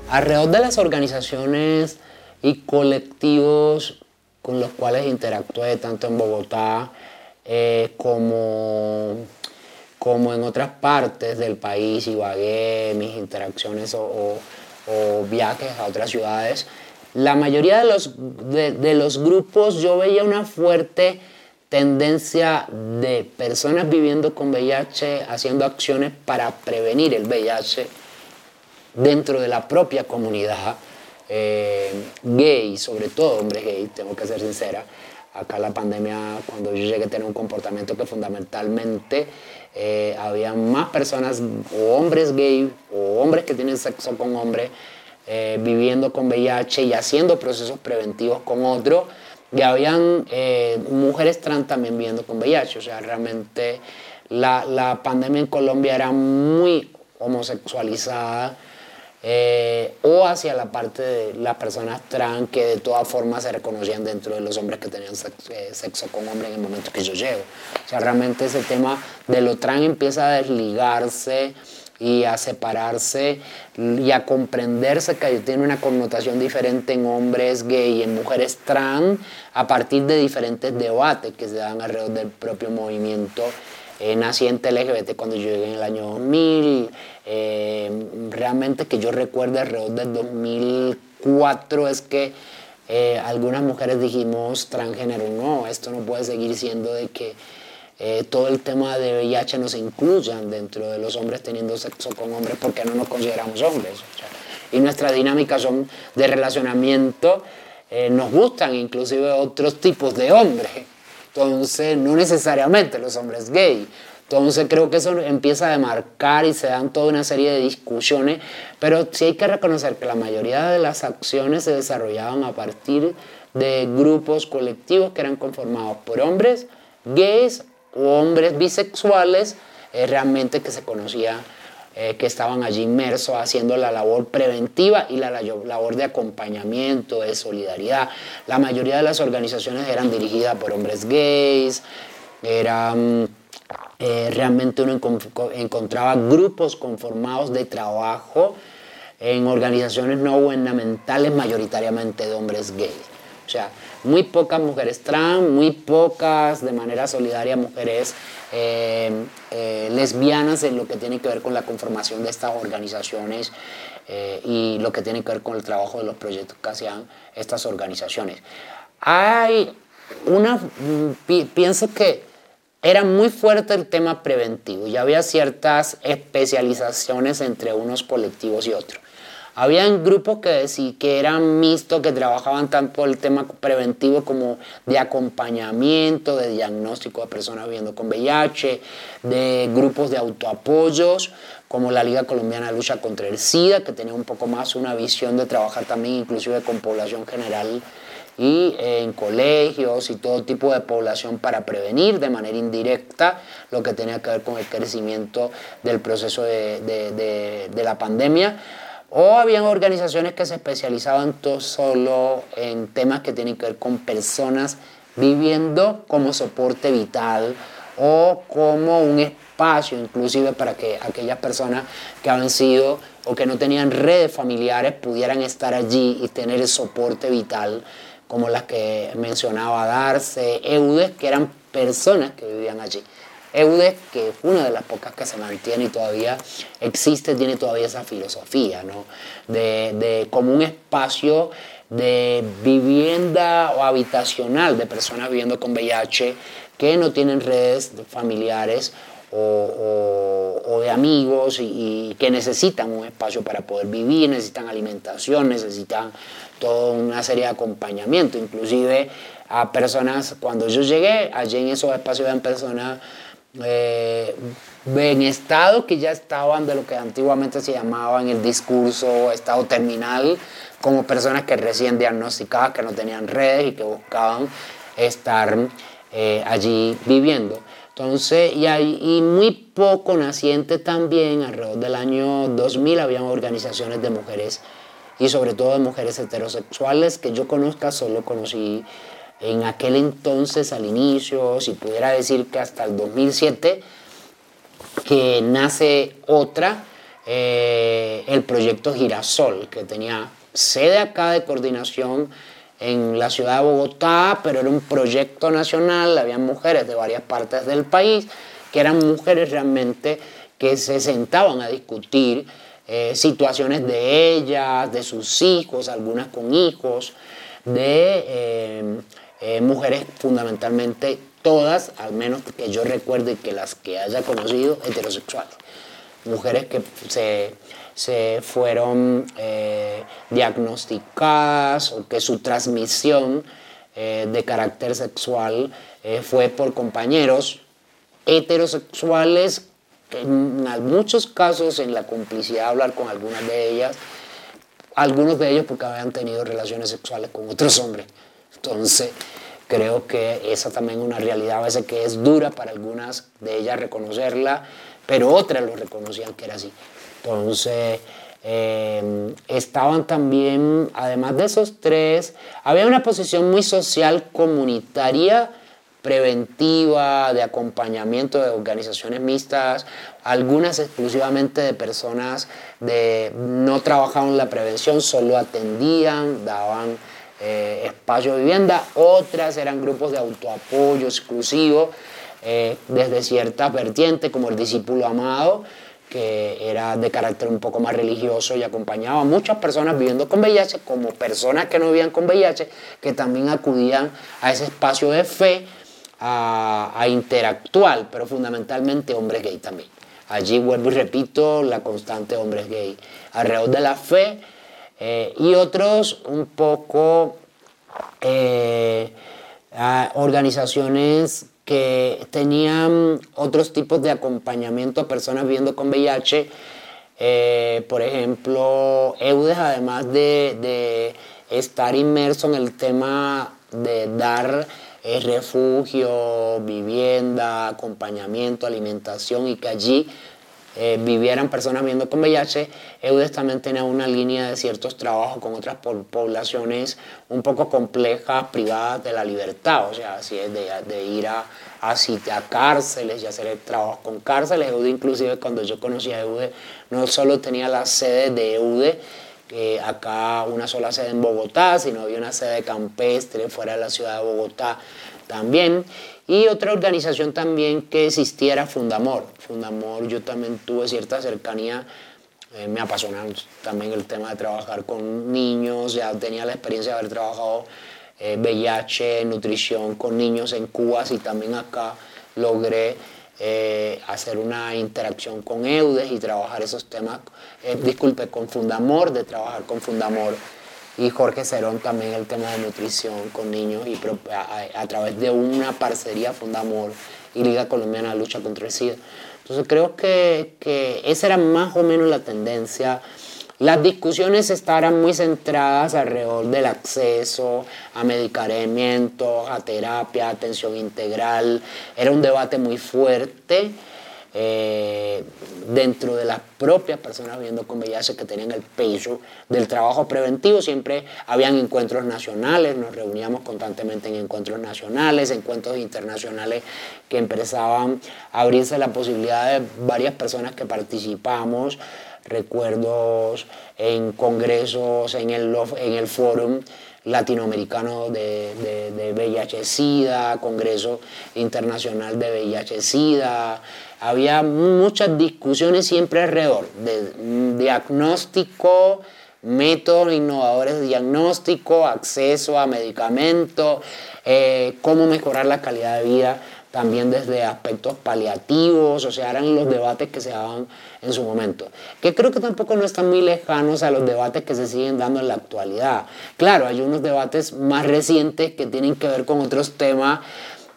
Alrededor de las organizaciones y colectivos con los cuales interactué tanto en Bogotá eh, como, como en otras partes del país, Ibagué, mis interacciones o, viajes a otras ciudades. La mayoría de los, de, los grupos yo veía una fuerte tendencia de personas viviendo con VIH haciendo acciones para prevenir el VIH dentro de la propia comunidad eh, gay, sobre todo hombres gay, tengo que ser sincera. Acá la pandemia, cuando yo llegué a tener un comportamiento que fundamentalmente eh, había más personas, o hombres gay, o hombres que tienen sexo con hombres, eh, viviendo con VIH y haciendo procesos preventivos con otros, y habían eh, mujeres trans también viviendo con VIH. O sea, realmente la, la pandemia en Colombia era muy homosexualizada eh, o hacia la parte de las personas trans que de todas formas se reconocían dentro de los hombres que tenían eh, sexo, con hombres en el momento que yo llego. O sea, realmente ese tema de lo trans empieza a desligarse y a separarse y a comprenderse que tiene una connotación diferente en hombres gay y en mujeres trans a partir de diferentes debates que se dan alrededor del propio movimiento eh, naciente LGBT cuando yo llegué en el año 2000. Eh, realmente que yo recuerdo alrededor del 2004 es que eh, algunas mujeres dijimos transgénero, no, esto no puede seguir siendo de que todo el tema de VIH nos incluyan dentro de los hombres teniendo sexo con hombres porque no nos consideramos hombres. y nuestras dinámicas son de relacionamiento, nos gustan inclusive otros tipos de hombres. Entonces, no necesariamente los hombres gay. Entonces creo que eso empieza a demarcar y se dan toda una serie de discusiones, pero sí hay que reconocer que la mayoría de las acciones se desarrollaban a partir de grupos colectivos que eran conformados por hombres gays o hombres bisexuales, eh, realmente que se conocía eh, que estaban allí inmersos haciendo la labor preventiva y la, labor de acompañamiento, de solidaridad. La mayoría de las organizaciones eran dirigidas por hombres gays, eran... Eh, realmente uno encontraba grupos conformados de trabajo en organizaciones no gubernamentales mayoritariamente de hombres gays. O sea, muy pocas mujeres trans, muy pocas de manera solidaria mujeres eh, eh, lesbianas en lo que tiene que ver con la conformación de estas organizaciones eh, y lo que tiene que ver con el trabajo de los proyectos que hacían estas organizaciones. Hay una, pienso que era muy fuerte el tema preventivo y había ciertas especializaciones entre unos colectivos y otros. Habían grupos que sí, que eran mixtos, que trabajaban tanto el tema preventivo como de acompañamiento, de diagnóstico de personas viviendo con VIH, de grupos de autoapoyos, como la Liga Colombiana de Lucha contra el SIDA, que tenía un poco más una visión de trabajar también inclusive con población general y eh, en colegios y todo tipo de población para prevenir de manera indirecta lo que tenía que ver con el crecimiento del proceso de, de, la pandemia. O habían organizaciones que se especializaban todo solo en temas que tienen que ver con personas viviendo como soporte vital o como un espacio inclusive para que aquellas personas que habían sido o que no tenían redes familiares pudieran estar allí y tener el soporte vital como las que mencionaba Darce, Eudes, que eran personas que vivían allí. Eudes, que es una de las pocas que se mantiene y todavía existe, tiene todavía esa filosofía, ¿no? De, de como un espacio de vivienda o habitacional de personas viviendo con VIH que no tienen redes familiares o, de amigos y, que necesitan un espacio para poder vivir, necesitan alimentación, necesitan toda una serie de acompañamiento, inclusive a personas, cuando yo llegué, allí en esos espacios eran personas eh, en estado que ya estaban de lo que antiguamente se llamaba en el discurso estado terminal, como personas que recién diagnosticadas, que no tenían redes y que buscaban estar eh, allí viviendo. Entonces, y, hay, y muy poco naciente también, alrededor del año 2000, habían organizaciones de mujeres y sobre todo de mujeres heterosexuales que yo conozca, solo conocí en aquel entonces, al inicio, si pudiera decir que hasta el 2007, que nace otra, eh, el proyecto Girasol, que tenía sede acá de coordinación en la ciudad de Bogotá, pero era un proyecto nacional, había mujeres de varias partes del país, que eran mujeres realmente que se sentaban a discutir eh, situaciones de ellas, de sus hijos, algunas con hijos, de eh, eh, mujeres fundamentalmente todas, al menos que yo recuerde que las que haya conocido, heterosexuales. Mujeres que se se fueron eh, diagnosticadas o que su transmisión eh, de carácter sexual fue por compañeros heterosexuales, en muchos casos en la complicidad de hablar con algunas de ellas, algunos de ellos porque habían tenido relaciones sexuales con otros hombres. Entonces, creo que esa también es una realidad a veces que es dura para algunas de ellas reconocerla, pero otras lo reconocían que era así. Entonces, em, estaban también, además de esos tres, había una posición muy social comunitaria, preventiva, de acompañamiento de organizaciones mixtas, algunas exclusivamente de personas de no trabajaban la prevención, solo atendían, daban eh, espacio de vivienda, otras eran grupos de autoapoyo exclusivo eh, desde cierta vertiente como el discípulo amado, que era de carácter un poco más religioso y acompañaba a muchas personas viviendo con VIH como personas que no vivían con VIH, que también acudían a ese espacio de fe a, interactuar, pero fundamentalmente hombres gay también. Allí vuelvo y repito la constante hombres gay, alrededor de la fe eh, y otros un poco eh, organizaciones que tenían otros tipos de acompañamiento a personas viviendo con VIH. Eh, por ejemplo, EUDES, además de, estar inmerso en el tema de dar refugio, vivienda, acompañamiento, alimentación y que allí eh, vivieran personas viviendo con VIH, EUDES también tenía una línea de ciertos trabajos con otras poblaciones un poco complejas, privadas de la libertad, o sea, así de, ir a, a, cárceles y hacer trabajo con cárceles. EUDE inclusive cuando yo conocí a EUDE no solo tenía la sede de EUDE, que acá una sola sede en Bogotá, sino había una sede campestre fuera de la ciudad de Bogotá también. Y otra organización también que existiera, Fundamor. Fundamor, yo también tuve cierta cercanía, eh, me apasiona también el tema de trabajar con niños, ya tenía la experiencia de haber trabajado eh, VIH, nutrición con niños en Cuba, y también acá logré eh, hacer una interacción con EUDES y trabajar esos temas, eh, disculpe, con Fundamor, de trabajar con Fundamor y Jorge Cerón también el tema de nutrición con niños y a, través de una parcería Fundamor y Liga Colombiana de Lucha contra el SIDA. Entonces creo que, que, esa era más o menos la tendencia las discusiones estaban muy centradas alrededor del acceso a medicamentos, a terapia, atención integral. Era un debate muy fuerte eh, dentro de las propias personas viviendo con VIH que tenían el peso del trabajo preventivo. Siempre habían encuentros nacionales, nos reuníamos constantemente en encuentros nacionales, encuentros internacionales que empezaban a abrirse la posibilidad de varias personas que participamos recuerdos en congresos, en el, en el Fórum Latinoamericano de, de, VIH-Sida, Congreso Internacional de VIH-Sida. Había muchas discusiones siempre alrededor de diagnóstico, métodos innovadores de diagnóstico, acceso a medicamentos, eh, cómo mejorar la calidad de vida también desde aspectos paliativos, o sea, eran los debates que se daban en su momento, que creo que tampoco no están muy lejanos a los debates que se siguen dando en la actualidad. Claro, hay unos debates más recientes que tienen que ver con otros temas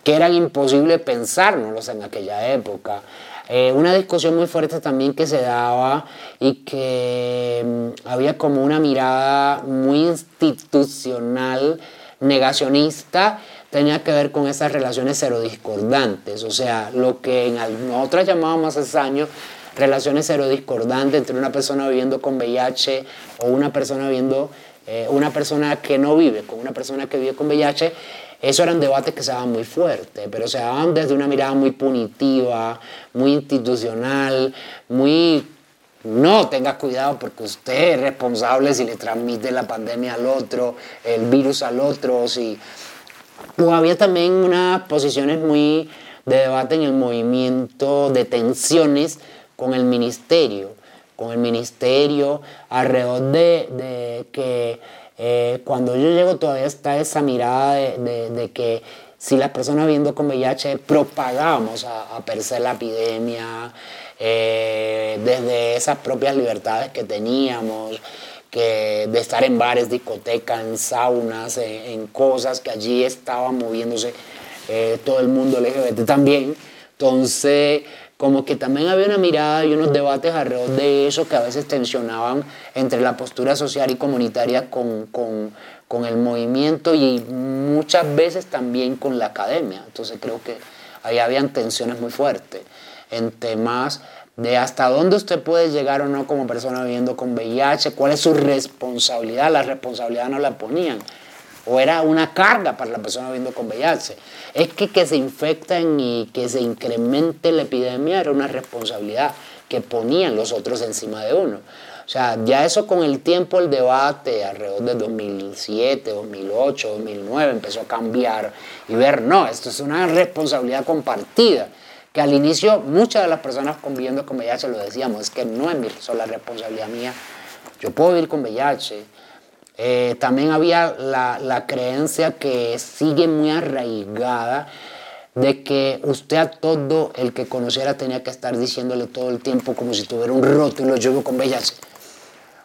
que eran imposible pensárnoslos en aquella época. Eh, una discusión muy fuerte también que se daba y que mm, había como una mirada muy institucional, negacionista, tenía que ver con esas relaciones serodiscordantes, o sea, lo que en nosotras llamábamos hace años relaciones serodiscordantes entre una persona viviendo con VIH o una persona viviendo, eh, una persona que no vive con una persona que vive con VIH, eso eran debates que se daban muy fuertes, pero se daban desde una mirada muy punitiva, muy institucional, muy no tenga cuidado porque usted es responsable si le transmite la pandemia al otro, el virus al otro, si había también unas posiciones muy de debate en el movimiento de tensiones con el ministerio, con el ministerio alrededor de, que eh, cuando yo llego todavía está esa mirada de, que si las personas viendo con VIH propagábamos a, a per se la epidemia, eh, desde esas propias libertades que teníamos, que de estar en bares, discotecas, en saunas, en, cosas que allí estaban moviéndose eh, todo el mundo LGBT también. Entonces, como que también había una mirada y unos debates alrededor de eso que a veces tensionaban entre la postura social y comunitaria con, con, con el movimiento y muchas veces también con la academia. Entonces creo que ahí habían tensiones muy fuertes en temas de hasta dónde usted puede llegar o no como persona viviendo con VIH, cuál es su responsabilidad, la responsabilidad no la ponían, o era una carga para la persona viviendo con VIH. Es que que se infecten y que se incremente la epidemia era una responsabilidad que ponían los otros encima de uno. O sea, ya eso con el tiempo, el debate alrededor de 2007, 2008, 2009 empezó a cambiar y ver, no, esto es una responsabilidad compartida al inicio muchas de las personas conviviendo con VIH lo decíamos, es que no es mi sola responsabilidad mía, yo puedo vivir con VIH. Eh, también había la, la creencia que sigue muy arraigada de que usted a todo el que conociera tenía que estar diciéndole todo el tiempo como si tuviera un rótulo, yo vivo con VIH.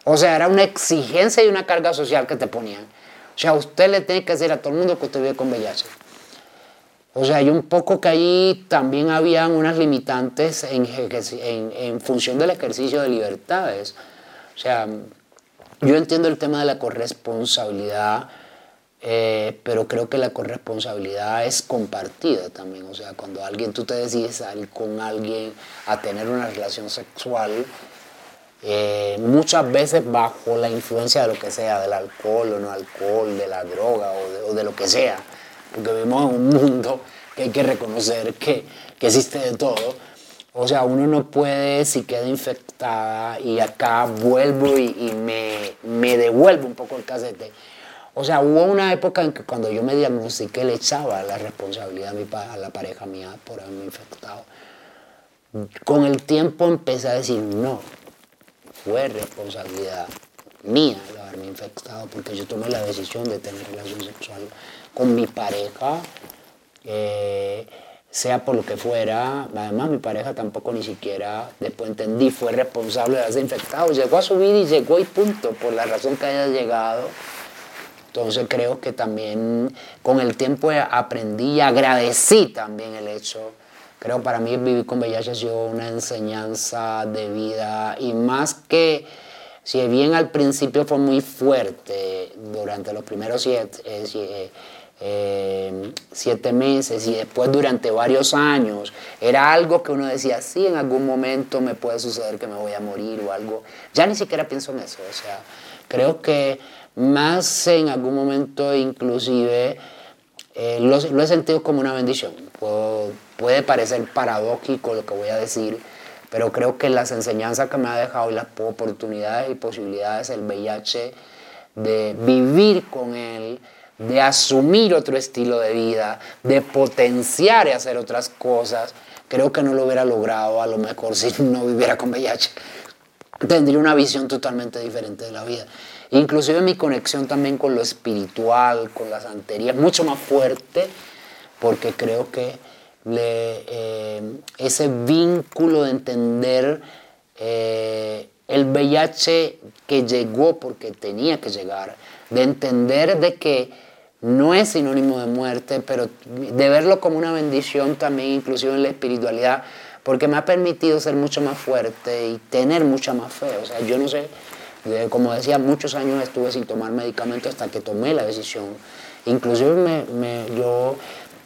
O sea, era una exigencia y una carga social que te ponían. O sea, usted le tiene que decir a todo el mundo que usted vive con VIH. O sea, hay un poco que ahí también habían unas limitantes en, función del ejercicio de libertades. O sea, yo entiendo el tema de la corresponsabilidad, eh, pero creo que la corresponsabilidad es compartida también. O sea, cuando alguien, tú te decides salir con alguien a tener una relación sexual, eh, muchas veces bajo la influencia de lo que sea, del alcohol o no alcohol, de la droga o de lo que sea porque vivimos en un mundo que hay que reconocer que, que existe de todo. O sea, uno no puede, si queda infectada, y acá vuelvo y, me, me, devuelvo un poco el casete. O sea, hubo una época en que cuando yo me diagnostiqué le echaba la responsabilidad a, mi, a la pareja mía por haberme infectado. Con el tiempo empecé a decir, no, fue responsabilidad mía el haberme infectado porque yo tomé la decisión de tener relación sexual con mi pareja, eh, sea por lo que fuera. Además, mi pareja tampoco ni siquiera, después entendí, fue responsable de haberse infectado. Llegó a subir y llegó y punto, por la razón que haya llegado. Entonces creo que también con el tiempo aprendí y agradecí también el hecho. Creo para mí vivir con VIH ha sido una enseñanza de vida y más que si bien al principio fue muy fuerte durante los primeros siete, eh, eh, siete meses y después durante varios años, era algo que uno decía, sí, en algún momento me puede suceder que me voy a morir o algo. Ya ni siquiera pienso en eso, o sea, creo que más en algún momento inclusive eh, lo, he sentido como una bendición. puede parecer paradójico lo que voy a decir, pero creo que las enseñanzas que me ha dejado y las oportunidades y posibilidades el VIH de vivir con él, de asumir otro estilo de vida, de potenciar y hacer otras cosas, creo que no lo hubiera logrado a lo mejor si no viviera con VIH. Tendría una visión totalmente diferente de la vida. Inclusive mi conexión también con lo espiritual, con la santería, mucho más fuerte porque creo que eh, ese vínculo de entender eh, el VIH que llegó porque tenía que llegar, de entender de que no es sinónimo de muerte, pero de verlo como una bendición también, inclusive en la espiritualidad, porque me ha permitido ser mucho más fuerte y tener mucha más fe. O sea, yo no sé, como decía, muchos años estuve sin tomar medicamentos hasta que tomé la decisión. Inclusive me, yo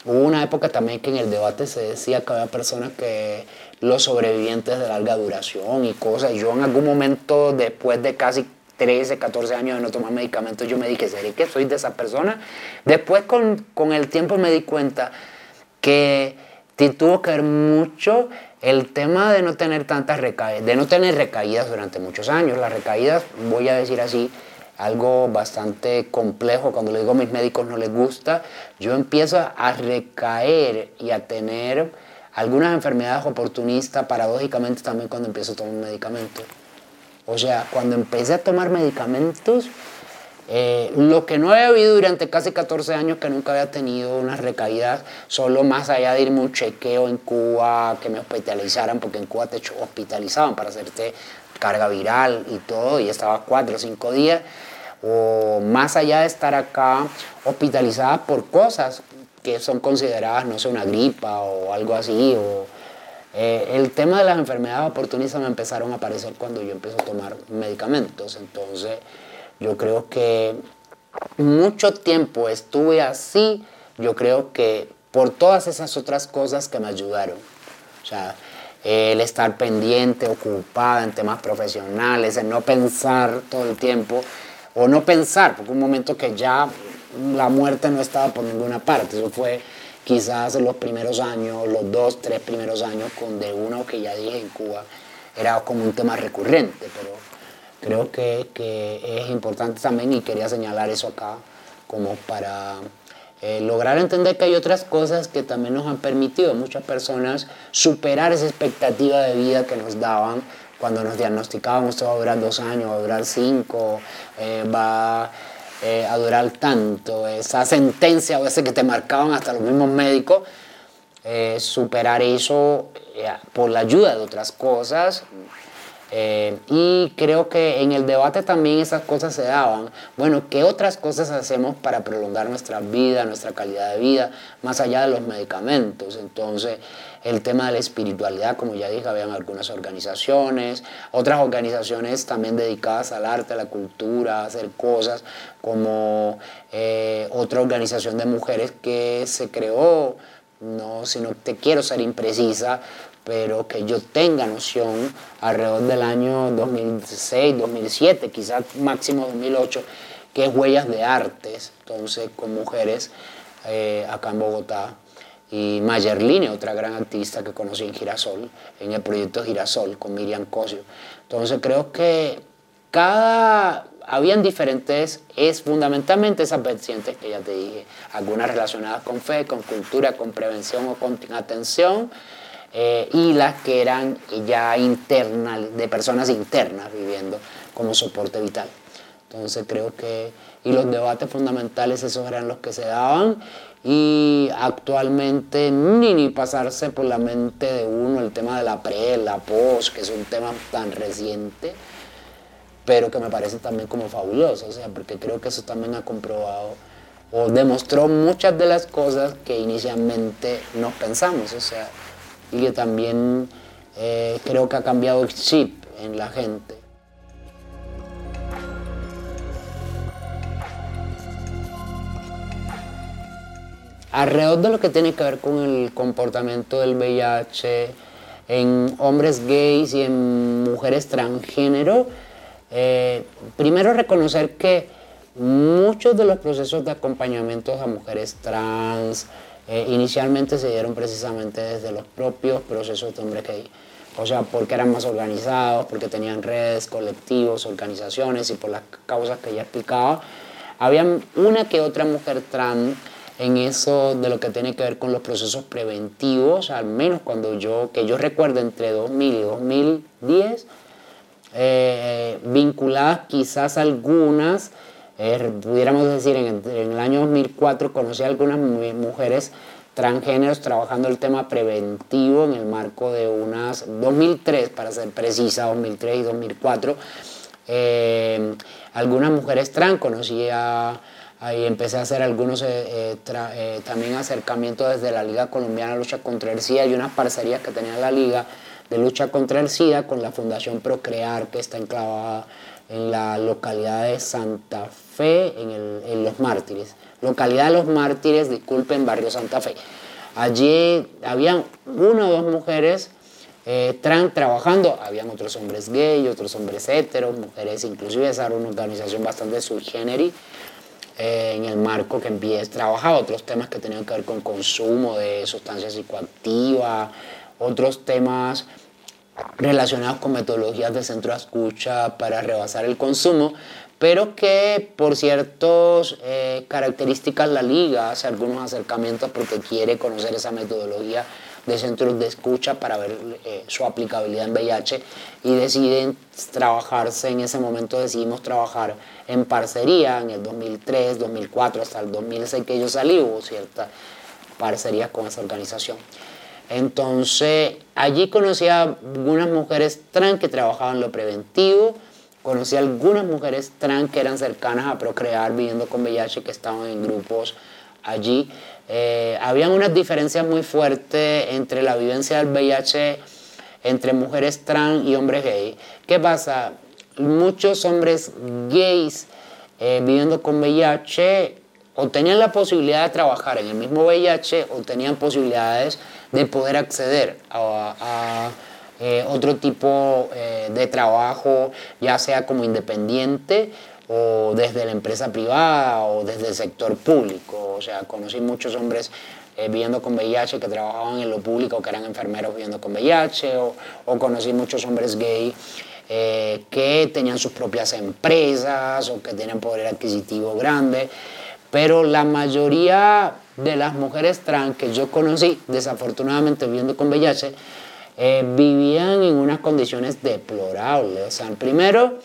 Hubo una época también que en el debate se decía que había personas que los sobrevivientes de larga duración y cosas. Yo en algún momento, después de casi 13, 14 años de no tomar medicamentos, yo me dije, ¿seré que soy de esa persona? Después con, con el tiempo me di cuenta que tuvo que ver mucho el tema de no tener tantas recaídas, de no tener recaídas durante muchos años. Las recaídas, voy a decir así, algo bastante complejo, cuando le digo a mis médicos no les gusta, yo empiezo a recaer y a tener algunas enfermedades oportunistas, paradójicamente también cuando empiezo a tomar medicamentos. O sea, cuando empecé a tomar medicamentos, eh, lo que no había habido durante casi 14 años, que nunca había tenido unas recaídas, solo más allá de irme un chequeo en Cuba, que me hospitalizaran, porque en Cuba te hospitalizaban para hacerte carga viral y todo, y estaba cuatro o cinco días o más allá de estar acá hospitalizada por cosas que son consideradas, no sé, una gripa o algo así, o eh, el tema de las enfermedades oportunistas me empezaron a aparecer cuando yo empecé a tomar medicamentos, entonces yo creo que mucho tiempo estuve así, yo creo que por todas esas otras cosas que me ayudaron, o sea, el estar pendiente, ocupada en temas profesionales, en no pensar todo el tiempo, o no pensar, porque un momento que ya la muerte no estaba por ninguna parte, eso fue quizás los primeros años, los dos, tres primeros años, con de uno que ya dije en Cuba, era como un tema recurrente, pero creo que, que es importante también y quería señalar eso acá como para eh, lograr entender que hay otras cosas que también nos han permitido a muchas personas superar esa expectativa de vida que nos daban cuando nos diagnosticaban esto va a durar dos años, va a durar cinco, eh, va eh, a durar tanto, esa sentencia a veces que te marcaban hasta los mismos médicos, eh, superar eso por la ayuda de otras cosas, eh, y creo que en el debate también esas cosas se daban. Bueno, ¿qué otras cosas hacemos para prolongar nuestra vida, nuestra calidad de vida, más allá de los medicamentos? Entonces, el tema de la espiritualidad, como ya dije, habían algunas organizaciones, otras organizaciones también dedicadas al arte, a la cultura, a hacer cosas, como eh, otra organización de mujeres que se creó, no, si no te quiero ser imprecisa, pero que yo tenga noción alrededor del año 2006, 2007, quizás máximo 2008, que es Huellas de Artes, entonces con mujeres eh, acá en Bogotá. Y Mayerline, otra gran activista que conocí en Girasol, en el proyecto Girasol con Miriam Cosio. Entonces creo que cada, habían diferentes, es fundamentalmente esas vertientes que ya te dije, algunas relacionadas con fe, con cultura, con prevención o con atención, eh, y las que eran ya internas, de personas internas viviendo como soporte vital. Entonces creo que, y los debates fundamentales esos eran los que se daban y actualmente ni, ni pasarse por la mente de uno el tema de la pre, la post, que es un tema tan reciente, pero que me parece también como fabuloso, o sea, porque creo que eso también ha comprobado o demostró muchas de las cosas que inicialmente no pensamos, o sea, y que también eh, creo que ha cambiado el chip en la gente. Alrededor de lo que tiene que ver con el comportamiento del VIH en hombres gays y en mujeres transgénero, eh, primero reconocer que muchos de los procesos de acompañamiento a mujeres trans eh, inicialmente se dieron precisamente desde los propios procesos de hombres gay. O sea, porque eran más organizados, porque tenían redes, colectivos, organizaciones y por las causas que ya explicaba. Había una que otra mujer trans en eso de lo que tiene que ver con los procesos preventivos, al menos cuando yo, que yo recuerdo entre 2000 y 2010, eh, vinculadas quizás algunas, eh, pudiéramos decir, en, el año 2004 conocí a algunas mujeres transgéneros trabajando el tema preventivo en el marco de unas 2003, para ser precisa, 2003 y 2004. Eh, algunas mujeres trans, conocí a, ahí empecé a hacer algunos eh, eh, también acercamientos desde la Liga Colombiana de Lucha contra el SIDA. Y unas parcerías que tenía la Liga de Lucha contra el SIDA con la Fundación Procrear que está enclavada en la localidad de Santa Fe, en, el, en Los Mártires. Localidad de Los Mártires, disculpen, barrio Santa Fe. Allí habían una o dos mujeres eh, trabajando, habían otros hombres gay, otros hombres heteros, mujeres, inclusive esa era una organización bastante sui generis eh, en el marco que empieza trabajaba otros temas que tenían que ver con consumo de sustancias psicoactivas, otros temas relacionados con metodologías de centro de escucha para rebasar el consumo, pero que por ciertas eh, características la liga hace algunos acercamientos porque quiere conocer esa metodología de centros de escucha para ver eh, su aplicabilidad en VIH y deciden trabajarse, en ese momento decidimos trabajar en parcería en el 2003, 2004, hasta el 2006 que yo salí, hubo cierta parcería con esa organización. Entonces, allí conocí a algunas mujeres trans que trabajaban lo preventivo, Conocí a algunas mujeres trans que eran cercanas a procrear viviendo con VIH que estaban en grupos allí. Eh, habían unas diferencias muy fuertes entre la vivencia del VIH entre mujeres trans y hombres gay. ¿Qué pasa? Muchos hombres gays eh, viviendo con VIH o tenían la posibilidad de trabajar en el mismo VIH o tenían posibilidades de poder acceder a eh, otro tipo eh, de trabajo, ya sea como independiente o desde la empresa privada o desde el sector público. O sea, conocí muchos hombres viviendo con VIH que trabajaban en lo público, que eran enfermeros viviendo con VIH, o, o conocí muchos hombres gay que tenían sus propias empresas o que tenían poder adquisitivo grande. Pero la mayoría de las mujeres trans que yo conocí, desafortunadamente viviendo con VIH, eh, vivían en unas condiciones deplorables. O sea, primero,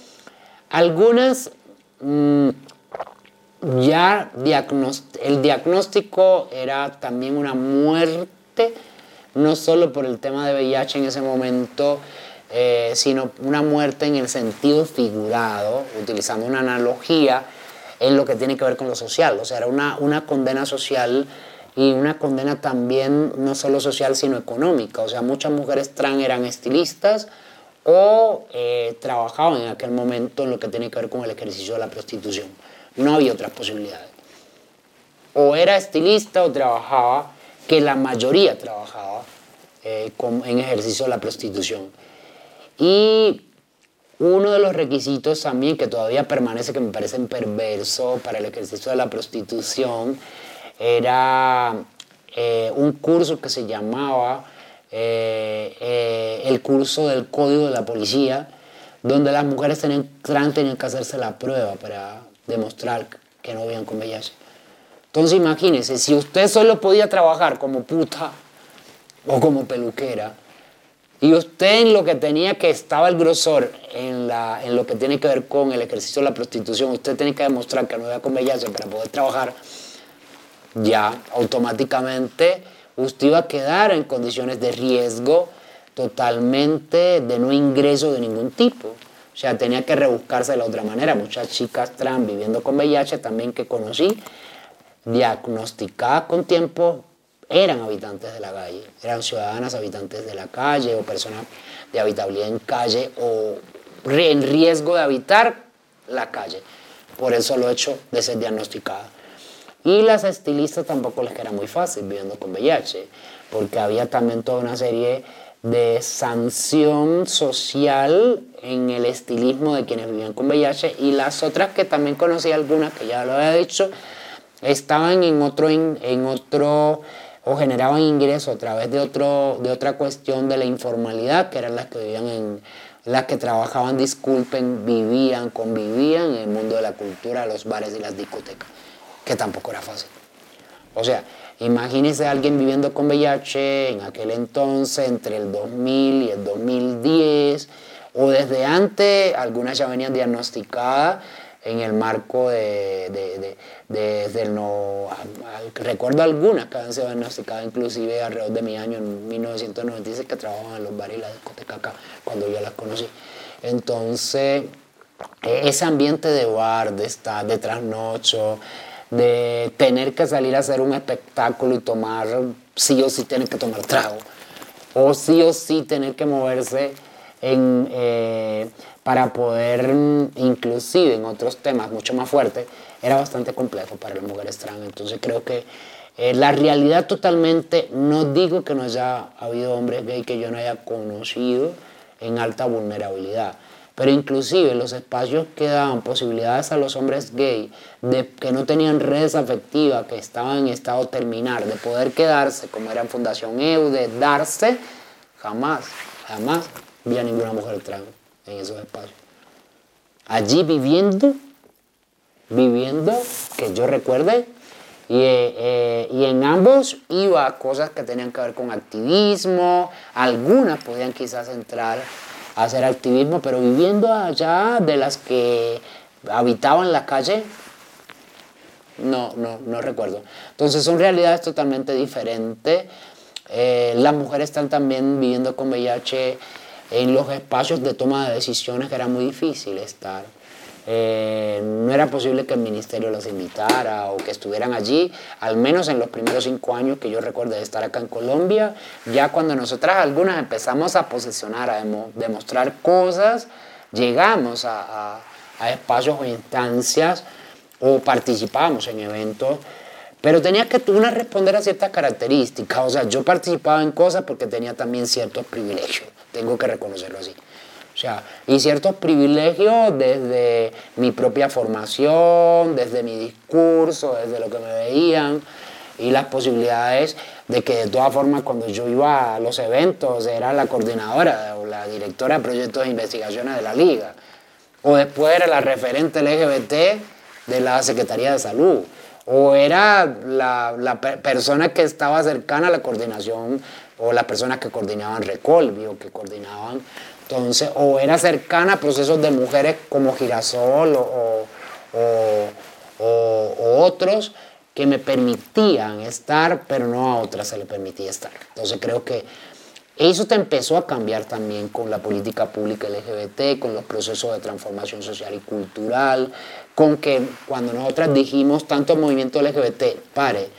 algunas mm, ya el diagnóstico era también una muerte, no solo por el tema de VIH en ese momento, eh, sino una muerte en el sentido figurado, utilizando una analogía en lo que tiene que ver con lo social. O sea, era una, una condena social y una condena también no solo social sino económica. O sea, muchas mujeres trans eran estilistas o eh, trabajaban en aquel momento en lo que tiene que ver con el ejercicio de la prostitución. No había otras posibilidades. O era estilista o trabajaba, que la mayoría trabajaba eh, en ejercicio de la prostitución. Y uno de los requisitos también que todavía permanece, que me parecen perverso para el ejercicio de la prostitución, era eh, un curso que se llamaba eh, eh, el curso del código de la policía, donde las mujeres tenían, tenían que hacerse la prueba para demostrar que no vivían con VIH. Entonces imagínense, si usted solo podía trabajar como puta o como peluquera, y usted en lo que tenía que estaba el grosor, en, la, en lo que tiene que ver con el ejercicio de la prostitución, usted tiene que demostrar que no vivía con VIH para poder trabajar, ya automáticamente usted iba a quedar en condiciones de riesgo totalmente de no ingreso de ningún tipo. O sea, tenía que rebuscarse de la otra manera. Muchas chicas trans viviendo con VIH también que conocí, diagnosticadas con tiempo, eran habitantes de la calle, eran ciudadanas habitantes de la calle o personas de habitabilidad en calle o en riesgo de habitar la calle por el solo hecho de ser diagnosticada. Y las estilistas tampoco les era muy fácil viviendo con VIH, porque había también toda una serie de sanción social en el estilismo de quienes vivían con VIH y las otras que también conocí algunas, que ya lo había dicho, estaban en otro, en otro o generaban ingresos a través de, otro, de otra cuestión de la informalidad, que eran las que vivían en, las que trabajaban, disculpen, vivían, convivían en el mundo de la cultura, los bares y las discotecas, que tampoco era fácil. O sea, imagínese a alguien viviendo con VIH en aquel entonces, entre el 2000 y el 2010, o desde antes, algunas ya venían diagnosticadas en el marco de, de, no, recuerdo algunas que han sido diagnosticadas inclusive alrededor de mi año, en 1996, que trabajaban en los bares y la discoteca acá, cuando yo las conocí. Entonces, e, ese ambiente de bar, de estar, de trasnocho, de tener que salir a hacer un espectáculo y tomar, sí o sí tener que tomar trago, o sí o sí tener que moverse en... Eh, para poder, mm, inclusive en otros temas mucho más fuertes, era bastante complejo para las mujeres trans. Entonces creo que eh, la realidad totalmente, no digo que no haya habido hombres gay que yo no haya conocido en alta vulnerabilidad, pero inclusive los espacios que daban posibilidades a los hombres gay de que no tenían redes afectivas, que estaban en estado terminar, de poder quedarse, como era en Fundación EU, de darse, jamás, jamás vi a ninguna mujer trans en esos espacios. Allí viviendo, viviendo, que yo recuerde, y, eh, y, en ambos iba a cosas que tenían que ver con activismo, algunas podían quizás entrar a hacer activismo, pero viviendo allá de las que habitaban la calle, no, no, no recuerdo. Entonces son realidades totalmente diferentes. Eh, las mujeres están también viviendo con VIH en los espacios de toma de decisiones era muy difícil estar. Eh, no era posible que el ministerio los invitara o que estuvieran allí, al menos en los primeros cinco años que yo recuerdo de estar acá en Colombia, ya cuando nosotras algunas empezamos a posicionar, a demostrar cosas, llegamos a, espacios o instancias o participamos en eventos pero tenía que una responder a ciertas características. O sea, yo participaba en cosas porque tenía también ciertos privilegios. Tengo que reconocerlo así. O sea, y ciertos privilegios desde mi propia formación, desde mi discurso, desde lo que me veían y las posibilidades de que de todas formas cuando yo iba a los eventos era la coordinadora o la directora de proyectos de investigaciones de la liga. O después era la referente LGBT de la Secretaría de Salud o era la, persona que estaba cercana a la coordinación o las personas que coordinaban Recolvi o que coordinaban entonces o era cercana a procesos de mujeres como Girasol o, o, otros que me permitían estar pero no a otras se le permitía estar. Entonces creo que eso te empezó a cambiar también con la política pública LGBT, con los procesos de transformación social y cultural, con que cuando nosotras dijimos tanto movimiento LGBT, pare,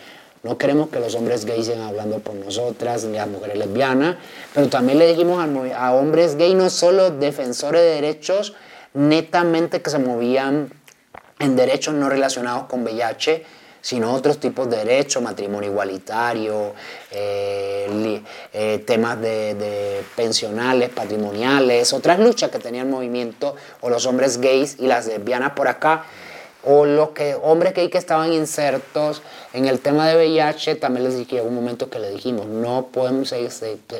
no queremos que los hombres gays sigan hablando por nosotras, ni las mujeres lesbianas, pero también le dijimos a, hombres gays, no solo defensores de derechos netamente que se movían en derechos no relacionados con VIH, sino otros tipos de derechos, matrimonio igualitario, eh, eh, temas de, pensionales, patrimoniales, otras luchas que tenía el movimiento, o los hombres gays y las lesbianas por acá, o los que, hombres gays que estaban insertos en el tema de VIH, también les dije, un momento que le dijimos, no pueden,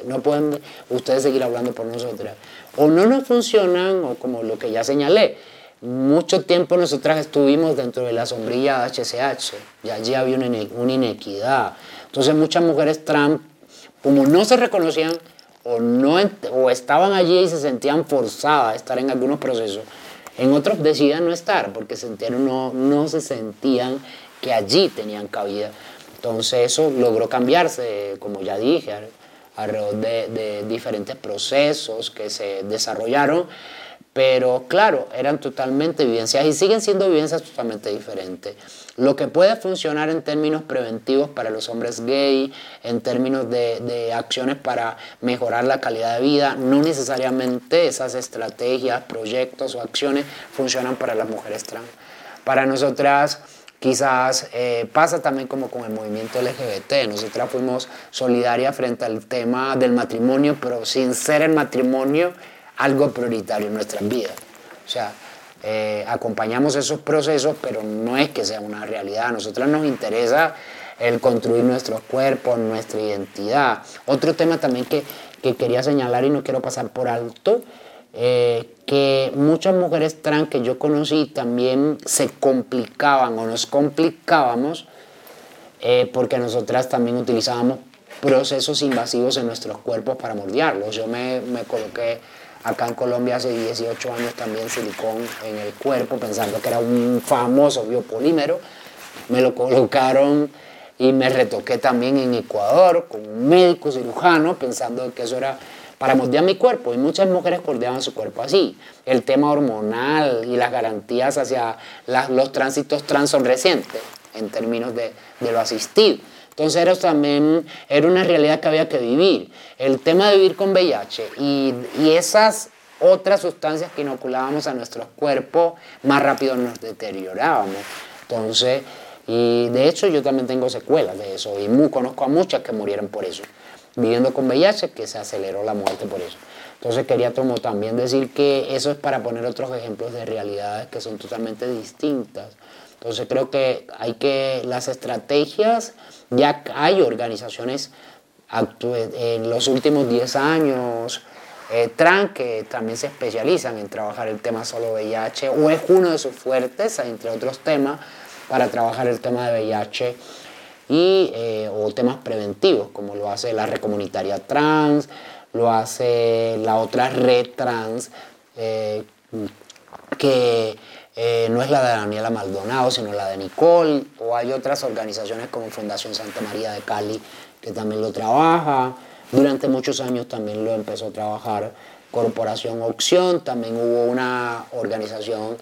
no pueden ustedes seguir hablando por nosotras. O no nos funcionan, o como lo que ya señalé, mucho tiempo nosotras estuvimos dentro de la sombrilla HCH y allí había una, inequidad. Entonces muchas mujeres trans, como no se reconocían o, no, o estaban allí y se sentían forzadas a estar en algunos procesos, en otros decidían no estar porque no, no se sentían que allí tenían cabida. Entonces eso logró cambiarse, como ya dije, alrededor de, de diferentes procesos que se desarrollaron pero claro, eran totalmente vivencias y siguen siendo vivencias totalmente diferentes. Lo que puede funcionar en términos preventivos para los hombres gay, en términos de, acciones para mejorar la calidad de vida, no necesariamente esas estrategias, proyectos o acciones funcionan para las mujeres trans. Para nosotras quizás eh, pasa también como con el movimiento LGBT. Nosotras fuimos solidarias frente al tema del matrimonio, pero sin ser el matrimonio algo prioritario en nuestras vidas. O sea, eh, acompañamos esos procesos, pero no es que sea una realidad. A nosotros nos interesa el construir nuestros cuerpos, nuestra identidad. Otro tema también que, que quería señalar y no quiero pasar por alto, eh, que muchas mujeres trans que yo conocí también se complicaban o nos complicábamos eh, porque nosotras también utilizábamos procesos invasivos en nuestros cuerpos para moldearlos. Yo me, me coloqué acá en Colombia hace 18 años también silicón en el cuerpo pensando que era un famoso biopolímero. Me lo colocaron y me retoqué también en Ecuador con un médico cirujano pensando que eso era para moldear mi cuerpo y muchas mujeres moldeaban su cuerpo así. El tema hormonal y las garantías hacia los tránsitos trans son recientes en términos de, de lo asistido. Entonces era también era una realidad que había que vivir. El tema de vivir con VIH y, y esas otras sustancias que inoculábamos a nuestros cuerpos, más rápido nos deteriorábamos. Entonces, y de hecho yo también tengo secuelas de eso y muy, conozco a muchas que murieron por eso, viviendo con VIH, que se aceleró la muerte por eso. Entonces quería como también decir que eso es para poner otros ejemplos de realidades que son totalmente distintas. Entonces creo que hay que las estrategias, ya hay organizaciones en los últimos 10 años, eh, trans que también se especializan en trabajar el tema solo VIH o es uno de sus fuertes, entre otros temas, para trabajar el tema de VIH y, eh, o temas preventivos, como lo hace la red comunitaria trans, lo hace la otra red trans, eh, que eh, no es la de Daniela Maldonado, sino la de Nicole, o hay otras organizaciones como Fundación Santa María de Cali, que también lo trabaja. Durante muchos años también lo empezó a trabajar Corporación Opción, también hubo una organización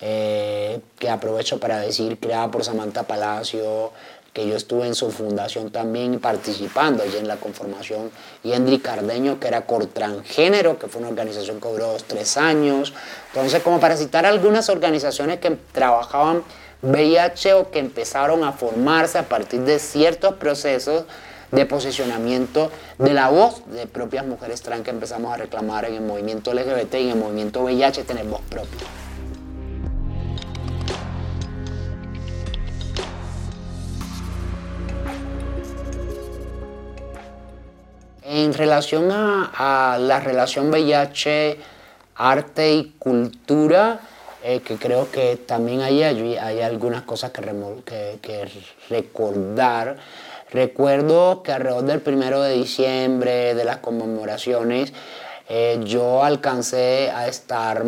eh, que aprovecho para decir, creada por Samantha Palacio, que yo estuve en su fundación también participando allí en la conformación, y Henry Cardeño, que era Cortransgénero, que fue una organización que duró dos, tres años. Entonces, como para citar algunas organizaciones que trabajaban VIH o que empezaron a formarse a partir de ciertos procesos de posicionamiento de la voz de propias mujeres trans que empezamos a reclamar en el movimiento LGBT y en el movimiento VIH, tener voz propia. En relación a, la relación VIH, arte y cultura, eh, que creo que también hay, hay algunas cosas que, recordar. Recuerdo que alrededor del primero de diciembre, de las conmemoraciones, eh, yo alcancé a estar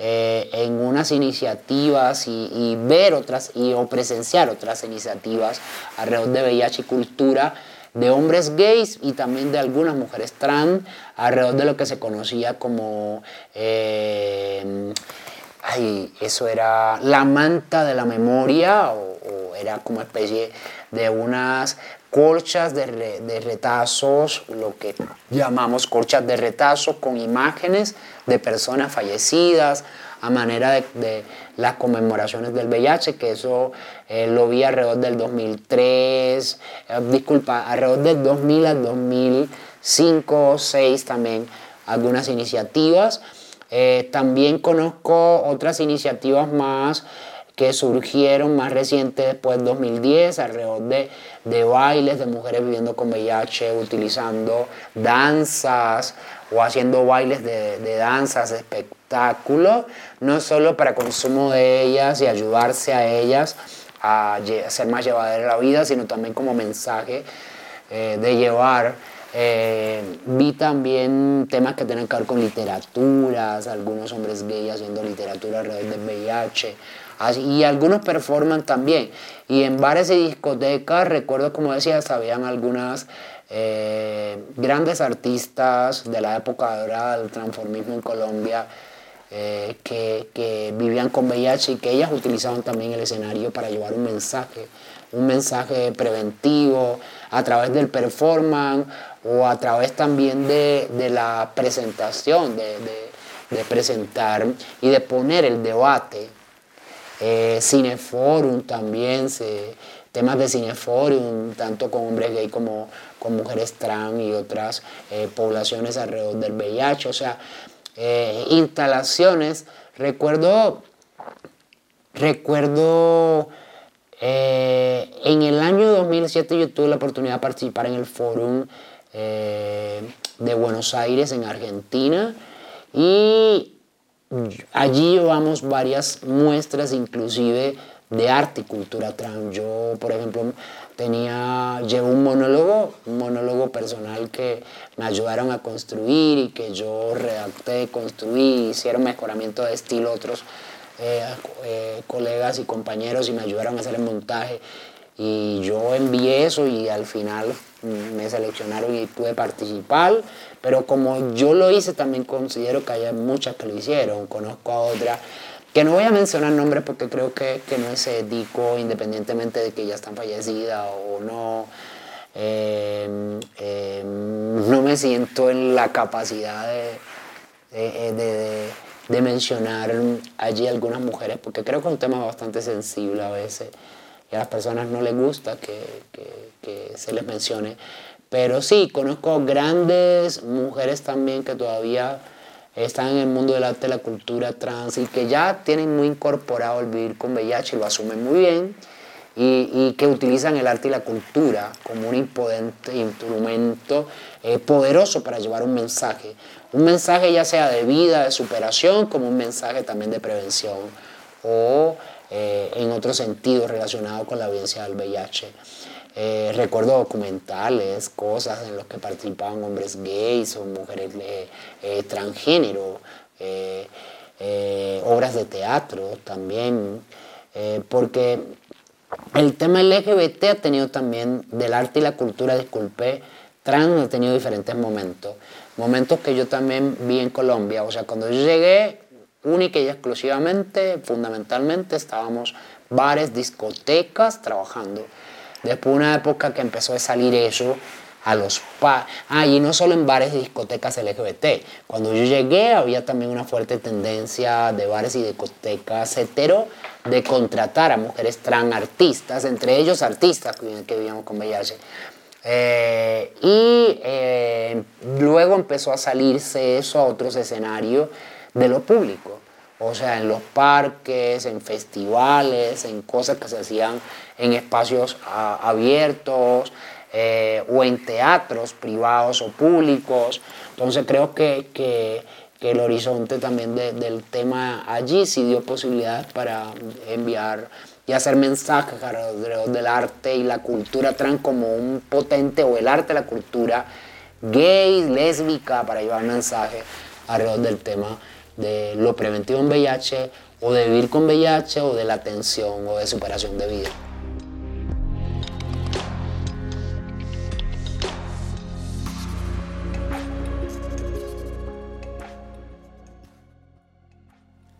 eh, en unas iniciativas y, y, ver otras y, o presenciar otras iniciativas alrededor de VIH cultura de hombres gays y también de algunas mujeres trans alrededor de lo que se conocía como, eh, ay, eso era la manta de la memoria o, era como especie de unas colchas de, de, retazos, lo que llamamos colchas de retazos con imágenes de personas fallecidas a manera de, las conmemoraciones del VIH, que eso eh, lo vi alrededor del 2003, eh, disculpa, alrededor del 2000 al 2005 o 2006 también algunas iniciativas. Eh, también conozco otras iniciativas más que surgieron más recientes después del 2010, alrededor de, de, bailes de mujeres viviendo con VIH, utilizando danzas o haciendo bailes de, de danzas, espectáculos, no solo para consumo de ellas y ayudarse a ellas a ser más llevadera la vida, sino también como mensaje eh, de llevar. Eh, vi también temas que tienen que ver con literaturas, algunos hombres gays haciendo literatura alrededor del VIH, y algunos performan también. Y en bares y discotecas, recuerdo como decía, habían algunas eh, grandes artistas de la época dorada del transformismo en Colombia eh, que, vivían con VIH y que ellas utilizaban también el escenario para llevar un mensaje, un mensaje preventivo a través del performance o a través también de, la presentación, de presentar y de poner el debate. Eh, Cineforum también, se, temas de Cineforum, tanto con hombres gay como con mujeres trans y otras eh, poblaciones alrededor del VIH, o sea, eh, instalaciones. Recuerdo, recuerdo en el año 2007 yo tuve la oportunidad de participar en el Fórum de Buenos Aires en Argentina y allí llevamos varias muestras inclusive de arte y cultura trans. Yo, por ejemplo, tenía, llevo un monólogo, un monólogo personal que me ayudaron a construir y que yo redacté, construí, hicieron mejoramiento de estilo otros eh, eh, colegas y compañeros y me ayudaron a hacer el montaje. Y yo envié eso y al final me seleccionaron y pude participar. Pero como yo lo hice, también considero que hay muchas que lo hicieron. Conozco a otras que no voy a mencionar nombres porque creo que, que no es ético, independientemente de que ya están fallecidas o no. Em, em, no me siento en la capacidad de, de, de, mencionar allí algunas mujeres, porque creo que es un tema bastante sensible a veces y a las personas no les gusta que, que, que se les mencione. Pero sí, conozco grandes mujeres también que todavía están en el mundo del arte, la cultura trans y que ya tienen muy incorporado el vivir con VIH y lo asumen muy bien y, que utilizan el arte y la cultura como un imponente instrumento eh, poderoso para llevar un mensaje. Un mensaje ya sea de vida, de superación, como un mensaje también de prevención o eh, en otro sentido relacionado con la audiencia del VIH. Eh, recuerdo documentales, cosas en los que participaban hombres gays o mujeres eh, eh, transgénero, obras de teatro también, porque el tema LGBT ha tenido también, del arte y la cultura, disculpe, trans ha tenido diferentes momentos. Momentos que yo también vi en Colombia, o sea, cuando yo llegué, única y exclusivamente, fundamentalmente, estábamos bares, discotecas, trabajando Después una época que empezó a salir eso a los ah, y no solo en bares y discotecas LGBT. Cuando yo llegué había también una fuerte tendencia de bares y discotecas hetero de contratar a mujeres trans artistas, entre ellos artistas que vivíamos con VIH. Eh, y eh, luego empezó a salirse eso a otros escenarios de lo público o sea, en los parques, en festivales, en cosas que se hacían en espacios abiertos eh, o en teatros privados o públicos. Entonces creo que, que, el horizonte también del tema allí sí dio posibilidades para enviar y hacer mensajes alrededor del arte y la cultura trans como un potente, o el arte, la cultura gay, lésbica, para llevar mensajes alrededor del tema de lo preventivo en VIH o de vivir con VIH o de la atención o de superación de vida.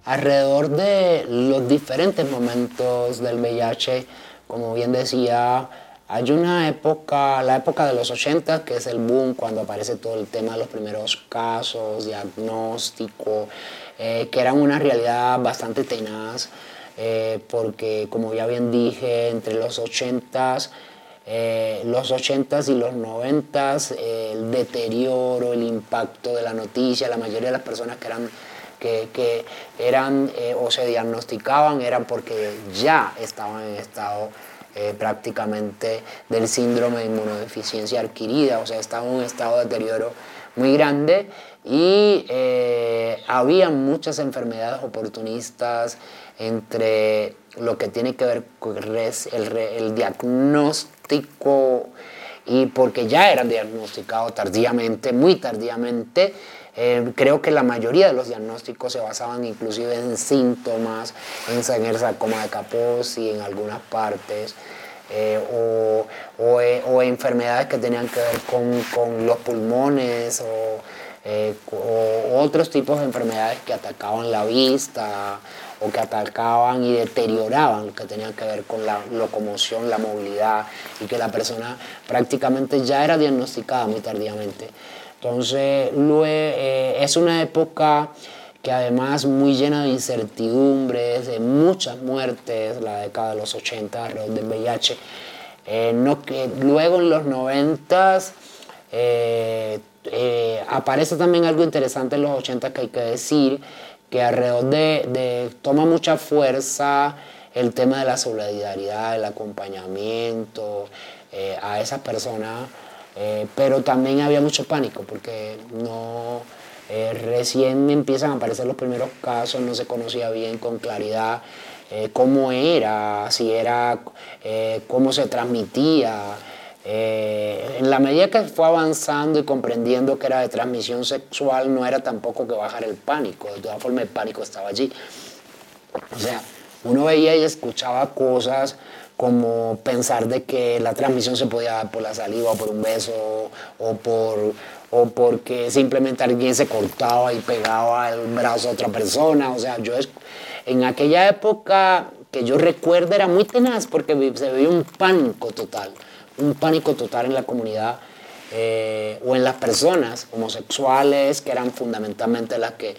Alrededor de los diferentes momentos del VIH, como bien decía, hay una época, la época de los 80, que es el boom, cuando aparece todo el tema de los primeros casos, diagnóstico, eh, que eran una realidad bastante tenaz, eh, porque como ya bien dije, entre los 80s, eh, los 80s y los 90s, el deterioro, el impacto de la noticia, la mayoría de las personas que eran que, que eran o se diagnosticaban eran porque ya estaban en estado eh, prácticamente del síndrome de inmunodeficiencia adquirida, o sea, estaba en un estado de deterioro muy grande y eh, había muchas enfermedades oportunistas entre lo que tiene que ver con el, diagnóstico y porque ya eran diagnosticados tardíamente, muy tardíamente, eh, creo que la mayoría de los diagnósticos se basaban inclusive en síntomas, en el sarcoma de Kaposi en algunas partes, eh, o, eh, o, enfermedades que tenían que ver con, con los pulmones o, o, otros tipos de enfermedades que atacaban la vista o que atacaban y deterioraban lo que tenían que ver con la locomoción, la movilidad y que la persona prácticamente ya era diagnosticada muy tardíamente. Entonces, eh, es una época que además muy llena de incertidumbres, de muchas muertes, la década de los 80 alrededor del VIH. Eh, luego en los 90 eh, eh, aparece también algo interesante en los 80 que hay que decir, que alrededor de, de toma mucha fuerza el tema de la solidaridad, el acompañamiento a esas personas, pero también había mucho pánico porque no eh, recién empiezan a aparecer los primeros casos, no se conocía bien con claridad eh, cómo era, si era, eh, cómo se transmitía. en la medida que fue avanzando y comprendiendo que era de transmisión sexual, no era tampoco que bajar el pánico, de todas formas el pánico estaba allí. O sea, uno veía y escuchaba cosas como pensar de que la transmisión se podía dar por la saliva o por un beso o por o porque simplemente alguien se cortaba y pegaba el brazo a otra persona. O sea, yo en aquella época que yo recuerdo era muy tenaz porque se veía un pánico total, un pánico total en la comunidad eh, o en las personas homosexuales que eran fundamentalmente las que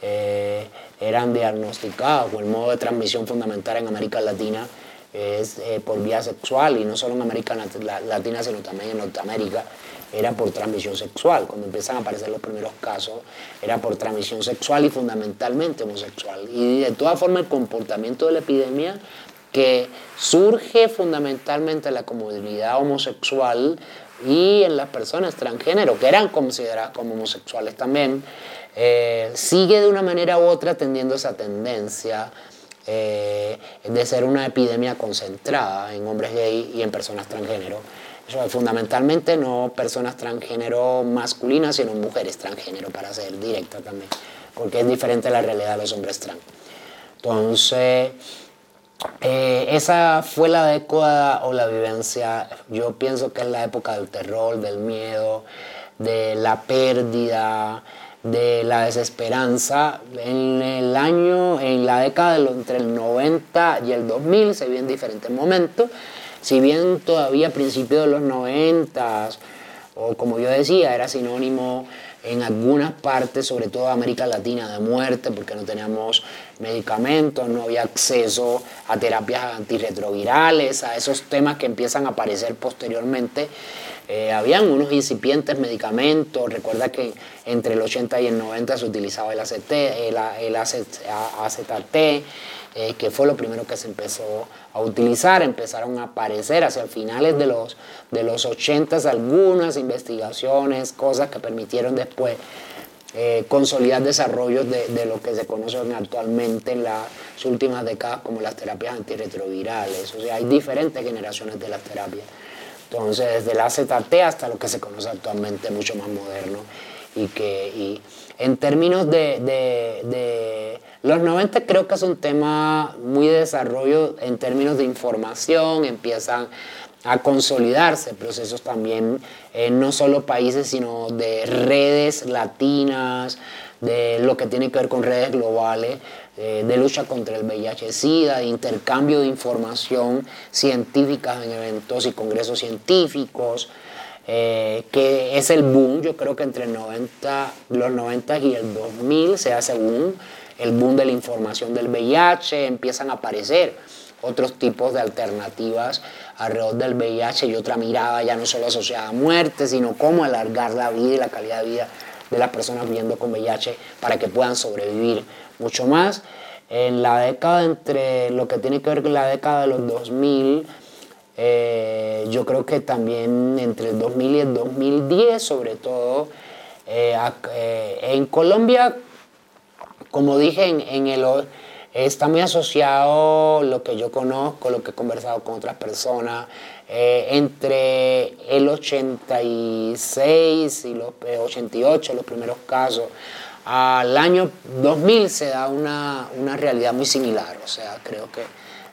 eh, eran diagnosticadas o el modo de transmisión fundamental en América Latina es eh, por vía sexual y no solo en América Latina sino también en Norteamérica era por transmisión sexual. Cuando empiezan a aparecer los primeros casos, era por transmisión sexual y fundamentalmente homosexual. Y de todas formas, el comportamiento de la epidemia que surge fundamentalmente en la comunidad homosexual y en las personas transgénero, que eran consideradas como homosexuales también, eh, sigue de una manera u otra tendiendo esa tendencia eh, de ser una epidemia concentrada en hombres gay y en personas transgénero fundamentalmente no personas transgénero masculinas, sino mujeres transgénero, para ser directa también, porque es diferente la realidad de los hombres trans. Entonces, eh, esa fue la década o la vivencia, yo pienso que es la época del terror, del miedo, de la pérdida, de la desesperanza. En el año, en la década entre el 90 y el 2000 se viven diferentes momentos si bien todavía a principios de los 90, o como yo decía, era sinónimo en algunas partes, sobre todo América Latina, de muerte, porque no teníamos medicamentos, no había acceso a terapias antirretrovirales, a esos temas que empiezan a aparecer posteriormente. Eh, habían unos incipientes medicamentos, recuerda que entre el 80 y el 90 se utilizaba el, ACT, el, el AZT, eh, que fue lo primero que se empezó a utilizar, empezaron a aparecer hacia finales de los, de los 80 algunas investigaciones, cosas que permitieron después eh, consolidar desarrollos de, de, lo que se conoce actualmente en las últimas décadas como las terapias antirretrovirales. O sea, hay diferentes generaciones de las terapias. Entonces, desde la AZT hasta lo que se conoce actualmente mucho más moderno. Y que y en términos de, de, los 90 creo que es un tema muy de desarrollo en términos de información, empiezan a consolidarse procesos también, en no solo países, sino de redes latinas, de lo que tiene que ver con redes globales, eh, de lucha contra el VIH-Sida, de intercambio de información científica en eventos y congresos científicos, eh, que es el boom, yo creo que entre 90, los 90 y el 2000 se hace boom el boom de la información del VIH, empiezan a aparecer otros tipos de alternativas alrededor del VIH y otra mirada ya no solo asociada a muerte, sino cómo alargar la vida y la calidad de vida de las personas viviendo con VIH para que puedan sobrevivir mucho más. En la década entre lo que tiene que ver con la década de los 2000, eh, yo creo que también entre el 2000 y el 2010, sobre todo, eh, eh, en Colombia como dije, en, el, está muy asociado lo que yo conozco, lo que he conversado con otras personas. Eh, entre el 86 y los 88, eh, los primeros casos, al año 2000 se da una, una realidad muy similar. O sea, creo que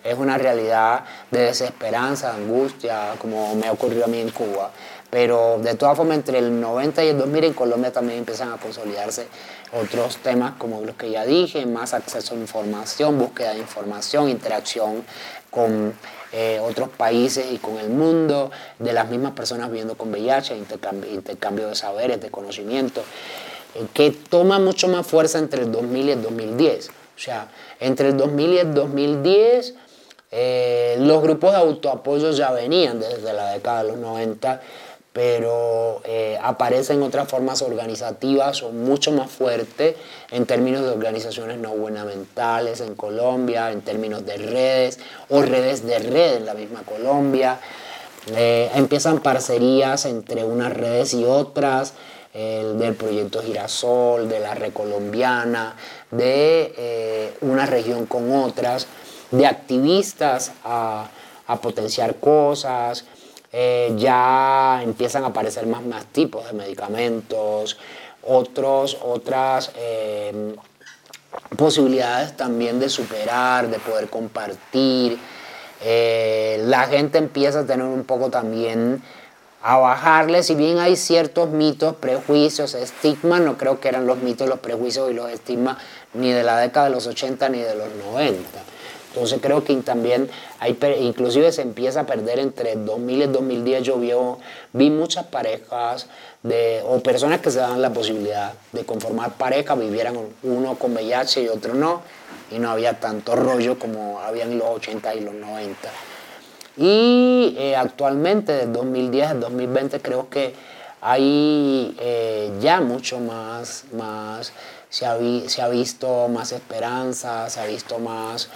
es una realidad de desesperanza, de angustia, como me ha ocurrido a mí en Cuba. Pero de todas formas, entre el 90 y el 2000 en Colombia también empiezan a consolidarse otros temas como los que ya dije, más acceso a información, búsqueda de información, interacción con eh, otros países y con el mundo, de las mismas personas viviendo con VIH, intercambio, de saberes, de conocimiento. que toma mucho más fuerza entre el 2000 y el 2010. O sea, entre el 2000 y el 2010 eh, los grupos de autoapoyo ya venían desde la década de los 90, pero eh, aparecen otras formas organizativas o mucho más fuertes en términos de organizaciones no gubernamentales en Colombia, en términos de redes o redes de red en la misma Colombia. Eh, empiezan parcerías entre unas redes y otras, del proyecto Girasol, de la Red Colombiana, de una región con otras de activistas a, potenciar cosas, eh, ya empiezan a aparecer más, más tipos de medicamentos, otros, otras eh, posibilidades también de superar, de poder compartir. Eh, la gente empieza a tener un poco también a bajarle, si bien hay ciertos mitos, prejuicios, estigmas, no creo que eran los mitos, los prejuicios y los estigmas ni de la década de los 80 ni de los 90 entonces creo que también hay, inclusive se empieza a perder entre 2000 y 2010. Yo vi, vi muchas parejas de, o personas que se dan la posibilidad de conformar pareja, vivieran uno con VIH y otro no, y no había tanto rollo como había en los 80 y los 90. Y eh, actualmente, de 2010 al 2020, creo que hay eh, ya mucho más, más se, ha, se ha visto más esperanza, se ha visto más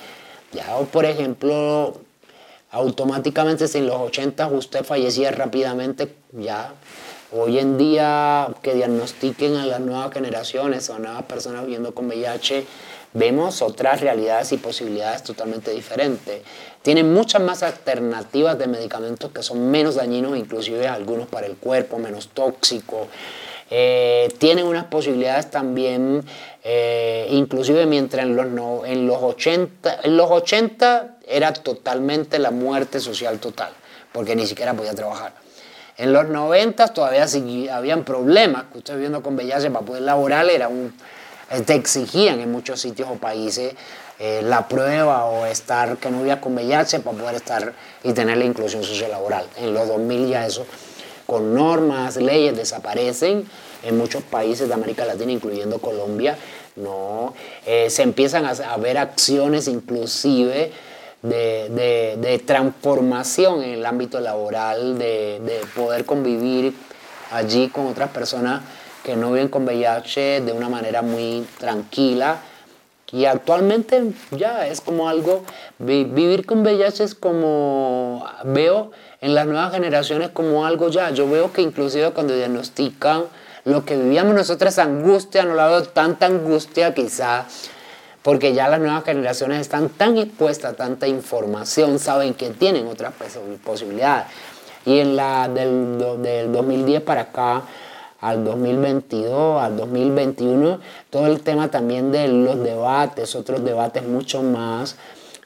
ya, por ejemplo, automáticamente si en los 80 usted fallecía rápidamente, ya hoy en día que diagnostiquen a las nuevas generaciones o a nuevas personas viviendo con VIH, vemos otras realidades y posibilidades totalmente diferentes. Tienen muchas más alternativas de medicamentos que son menos dañinos, inclusive algunos para el cuerpo, menos tóxicos. Eh, tienen unas posibilidades también, eh, inclusive mientras en los, en, los 80, en los 80 era totalmente la muerte social total, porque ni siquiera podía trabajar. En los 90 todavía habían problemas, que usted viendo con VIH para poder laborar era un, te exigían en muchos sitios o países eh, la prueba o estar que no había con VIH para poder estar y tener la inclusión sociolaboral. En los 2000 ya eso con normas, leyes, desaparecen en muchos países de América Latina, incluyendo Colombia. No, eh, se empiezan a, ver acciones inclusive de, transformación en el ámbito laboral, de, poder convivir allí con otras personas que no viven con VIH de una manera muy tranquila. Y actualmente ya es como algo, vivir con VIH es como, veo en las nuevas generaciones como algo ya. Yo veo que inclusive cuando diagnostican lo que vivíamos nosotros, angustia, no la veo tanta angustia quizá, porque ya las nuevas generaciones están tan expuestas a tanta información, saben que tienen otras posibilidades. Y en la del, del 2010 para acá, al 2022, al 2021, todo el tema también de los debates, otros debates mucho más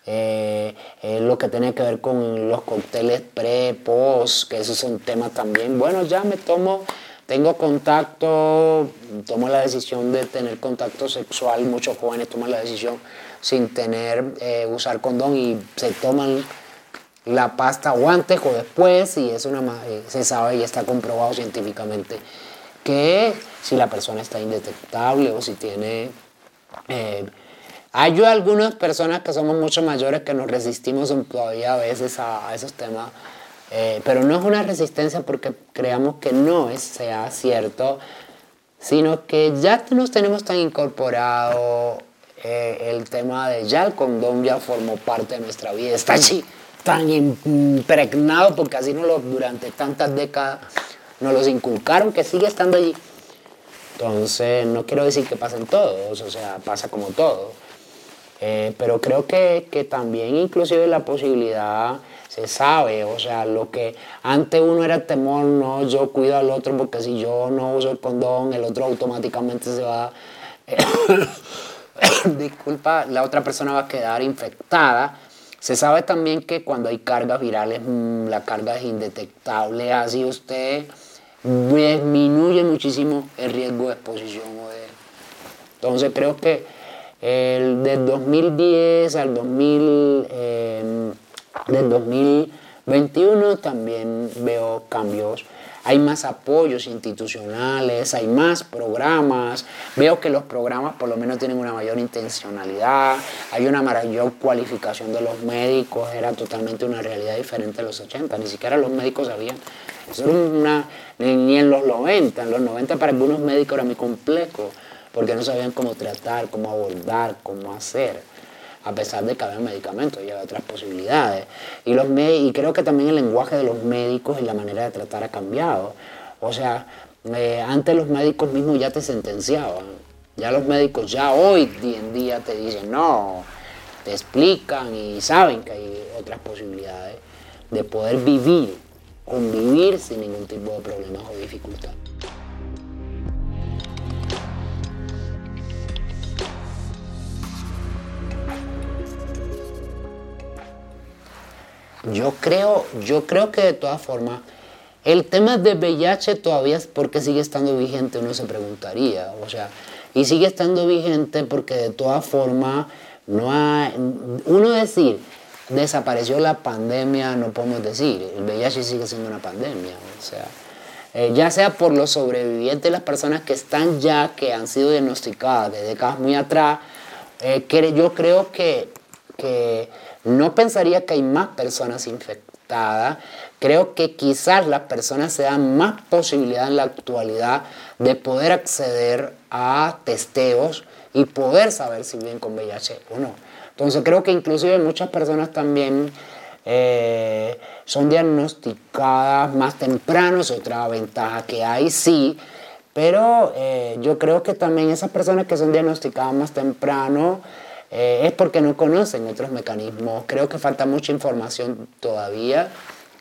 eh, eh, lo que tiene que ver con los cócteles pre, post, que esos son temas también. Bueno, ya me tomo, tengo contacto, tomo la decisión de tener contacto sexual, muchos jóvenes toman la decisión sin tener, eh, usar condón y se toman la pasta o antes o después y es una, se sabe y está comprobado científicamente que si la persona está indetectable o si tiene hay algunas personas que somos mucho mayores que nos resistimos todavía a veces a, esos temas, eh, pero no es una resistencia porque creamos que no es, sea cierto, sino que ya nos tenemos tan incorporado eh, el tema de ya el condón ya formó parte de nuestra vida, está allí tan impregnado porque así no lo, durante tantas décadas nos los inculcaron que sigue estando allí. Entonces, no quiero decir que pasen todos, o sea, pasa como todo. Eh, pero creo que, que, también inclusive la posibilidad se sabe, o sea, lo que antes uno era temor, no, yo cuido al otro porque si yo no uso el condón, el otro automáticamente se va, disculpa, la otra persona va a quedar infectada. Se sabe también que cuando hay cargas virales, mm, la carga es indetectable, así usted disminuye muchísimo el riesgo de exposición. Entonces creo que el, del 2010 al 2000, del 2021 también veo cambios. hay más apoyos institucionales, hay más programas. Veo que los programas por lo menos tienen una mayor intencionalidad, hay una mayor cualificación de los médicos, era totalmente una realidad diferente de los 80, ni siquiera los médicos sabían. Eso ni en los 90, en los 90 para algunos médicos era muy complejo, porque no sabían cómo tratar, cómo abordar, cómo hacer a pesar de que había medicamentos y había otras posibilidades. Y, los y creo que también el lenguaje de los médicos y la manera de tratar ha cambiado. O sea, eh, antes los médicos mismos ya te sentenciaban. Ya los médicos ya hoy en día te dicen, no, te explican y saben que hay otras posibilidades de poder vivir, convivir sin ningún tipo de problemas o dificultad. Yo creo, yo creo que de todas formas, el tema de VIH todavía es porque sigue estando vigente, uno se preguntaría. O sea, y sigue estando vigente porque de todas formas, no hay, uno decir, desapareció la pandemia, no podemos decir, el VIH sigue siendo una pandemia. O sea, eh, ya sea por los sobrevivientes, las personas que están ya, que han sido diagnosticadas de décadas muy atrás, eh, yo creo que no pensaría que hay más personas infectadas. Creo que quizás las personas se dan más posibilidad en la actualidad de poder acceder a testeos y poder saber si viven con VIH o no. Entonces creo que inclusive muchas personas también eh, son diagnosticadas más temprano, es otra ventaja que hay, sí, pero eh, yo creo que también esas personas que son diagnosticadas más temprano, eh, es porque no conocen otros mecanismos. Creo que falta mucha información todavía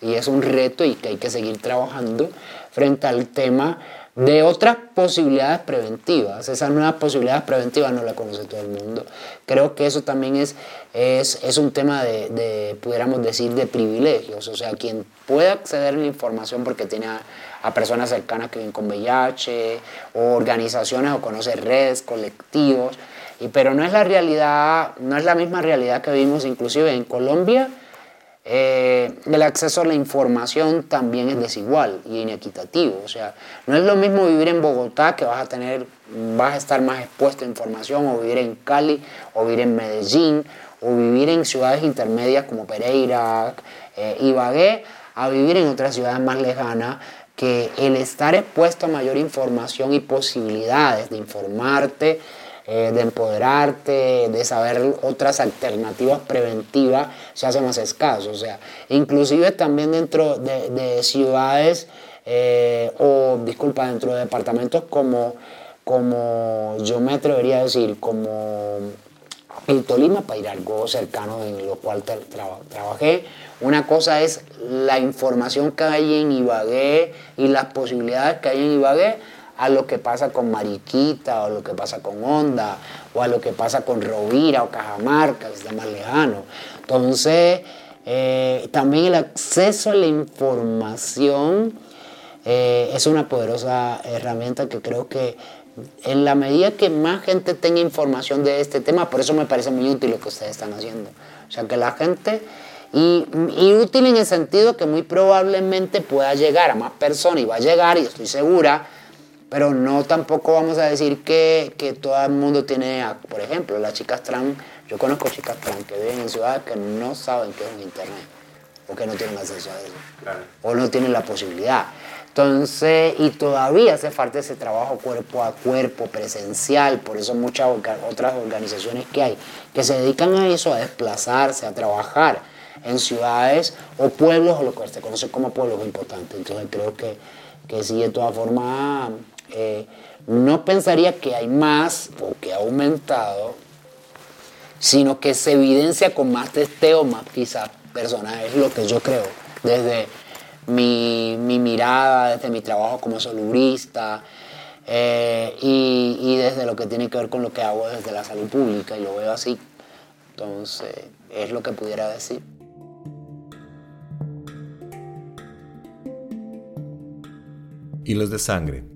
y es un reto y que hay que seguir trabajando frente al tema de otras posibilidades preventivas. Esas nuevas posibilidades preventivas no las conoce todo el mundo. Creo que eso también es, es, es un tema de, de, pudiéramos decir, de privilegios. O sea, quien puede acceder a la información porque tiene a, a personas cercanas que viven con VIH, o organizaciones o conoce redes, colectivos, y, pero no es la realidad, no es la misma realidad que vimos inclusive en Colombia. Eh, el acceso a la información también es desigual y inequitativo. O sea, no es lo mismo vivir en Bogotá, que vas a tener, vas a estar más expuesto a información, o vivir en Cali, o vivir en Medellín, o vivir en ciudades intermedias como Pereira, eh, Ibagué, a vivir en otras ciudades más lejanas, que el estar expuesto a mayor información y posibilidades de informarte, eh, de empoderarte, de saber otras alternativas preventivas, se hace más escaso. O sea, inclusive también dentro de, ciudades eh, o, disculpa, dentro de departamentos como, como yo me atrevería a decir, como el Tolima, para ir a algo cercano en lo cual trabajé. Una cosa es la información que hay en Ibagué y las posibilidades que hay en Ibagué a lo que pasa con Mariquita, o lo que pasa con Honda, o a lo que pasa con Rovira o Cajamarca, que está más lejano. Entonces, eh, también el acceso a la información eh, es una poderosa herramienta que creo que en la medida que más gente tenga información de este tema, por eso me parece muy útil lo que ustedes están haciendo. O sea, que la gente, y útil en el sentido que muy probablemente pueda llegar a más personas, y va a llegar, y estoy segura, pero no tampoco vamos a decir que, que, todo el mundo tiene, por ejemplo, las chicas trans, yo conozco chicas trans que viven en ciudades que no saben qué es un internet, o que no tienen acceso a eso, o no tienen la posibilidad. Entonces, y todavía hace falta ese trabajo cuerpo a cuerpo, presencial, por eso muchas otras organizaciones que hay, que se dedican a eso, a desplazarse, a trabajar en ciudades o pueblos, o lo que se conoce como pueblos importantes. Entonces creo que, que sí, de todas formas eh, no pensaría que hay más o que ha aumentado, sino que se evidencia con más testeo, más quizás personas, es lo que yo creo, desde mi, mirada, desde mi trabajo como solubrista eh, y, y, desde lo que tiene que ver con lo que hago desde la salud pública y lo veo así. Entonces, es lo que pudiera decir. Hilos de Sangre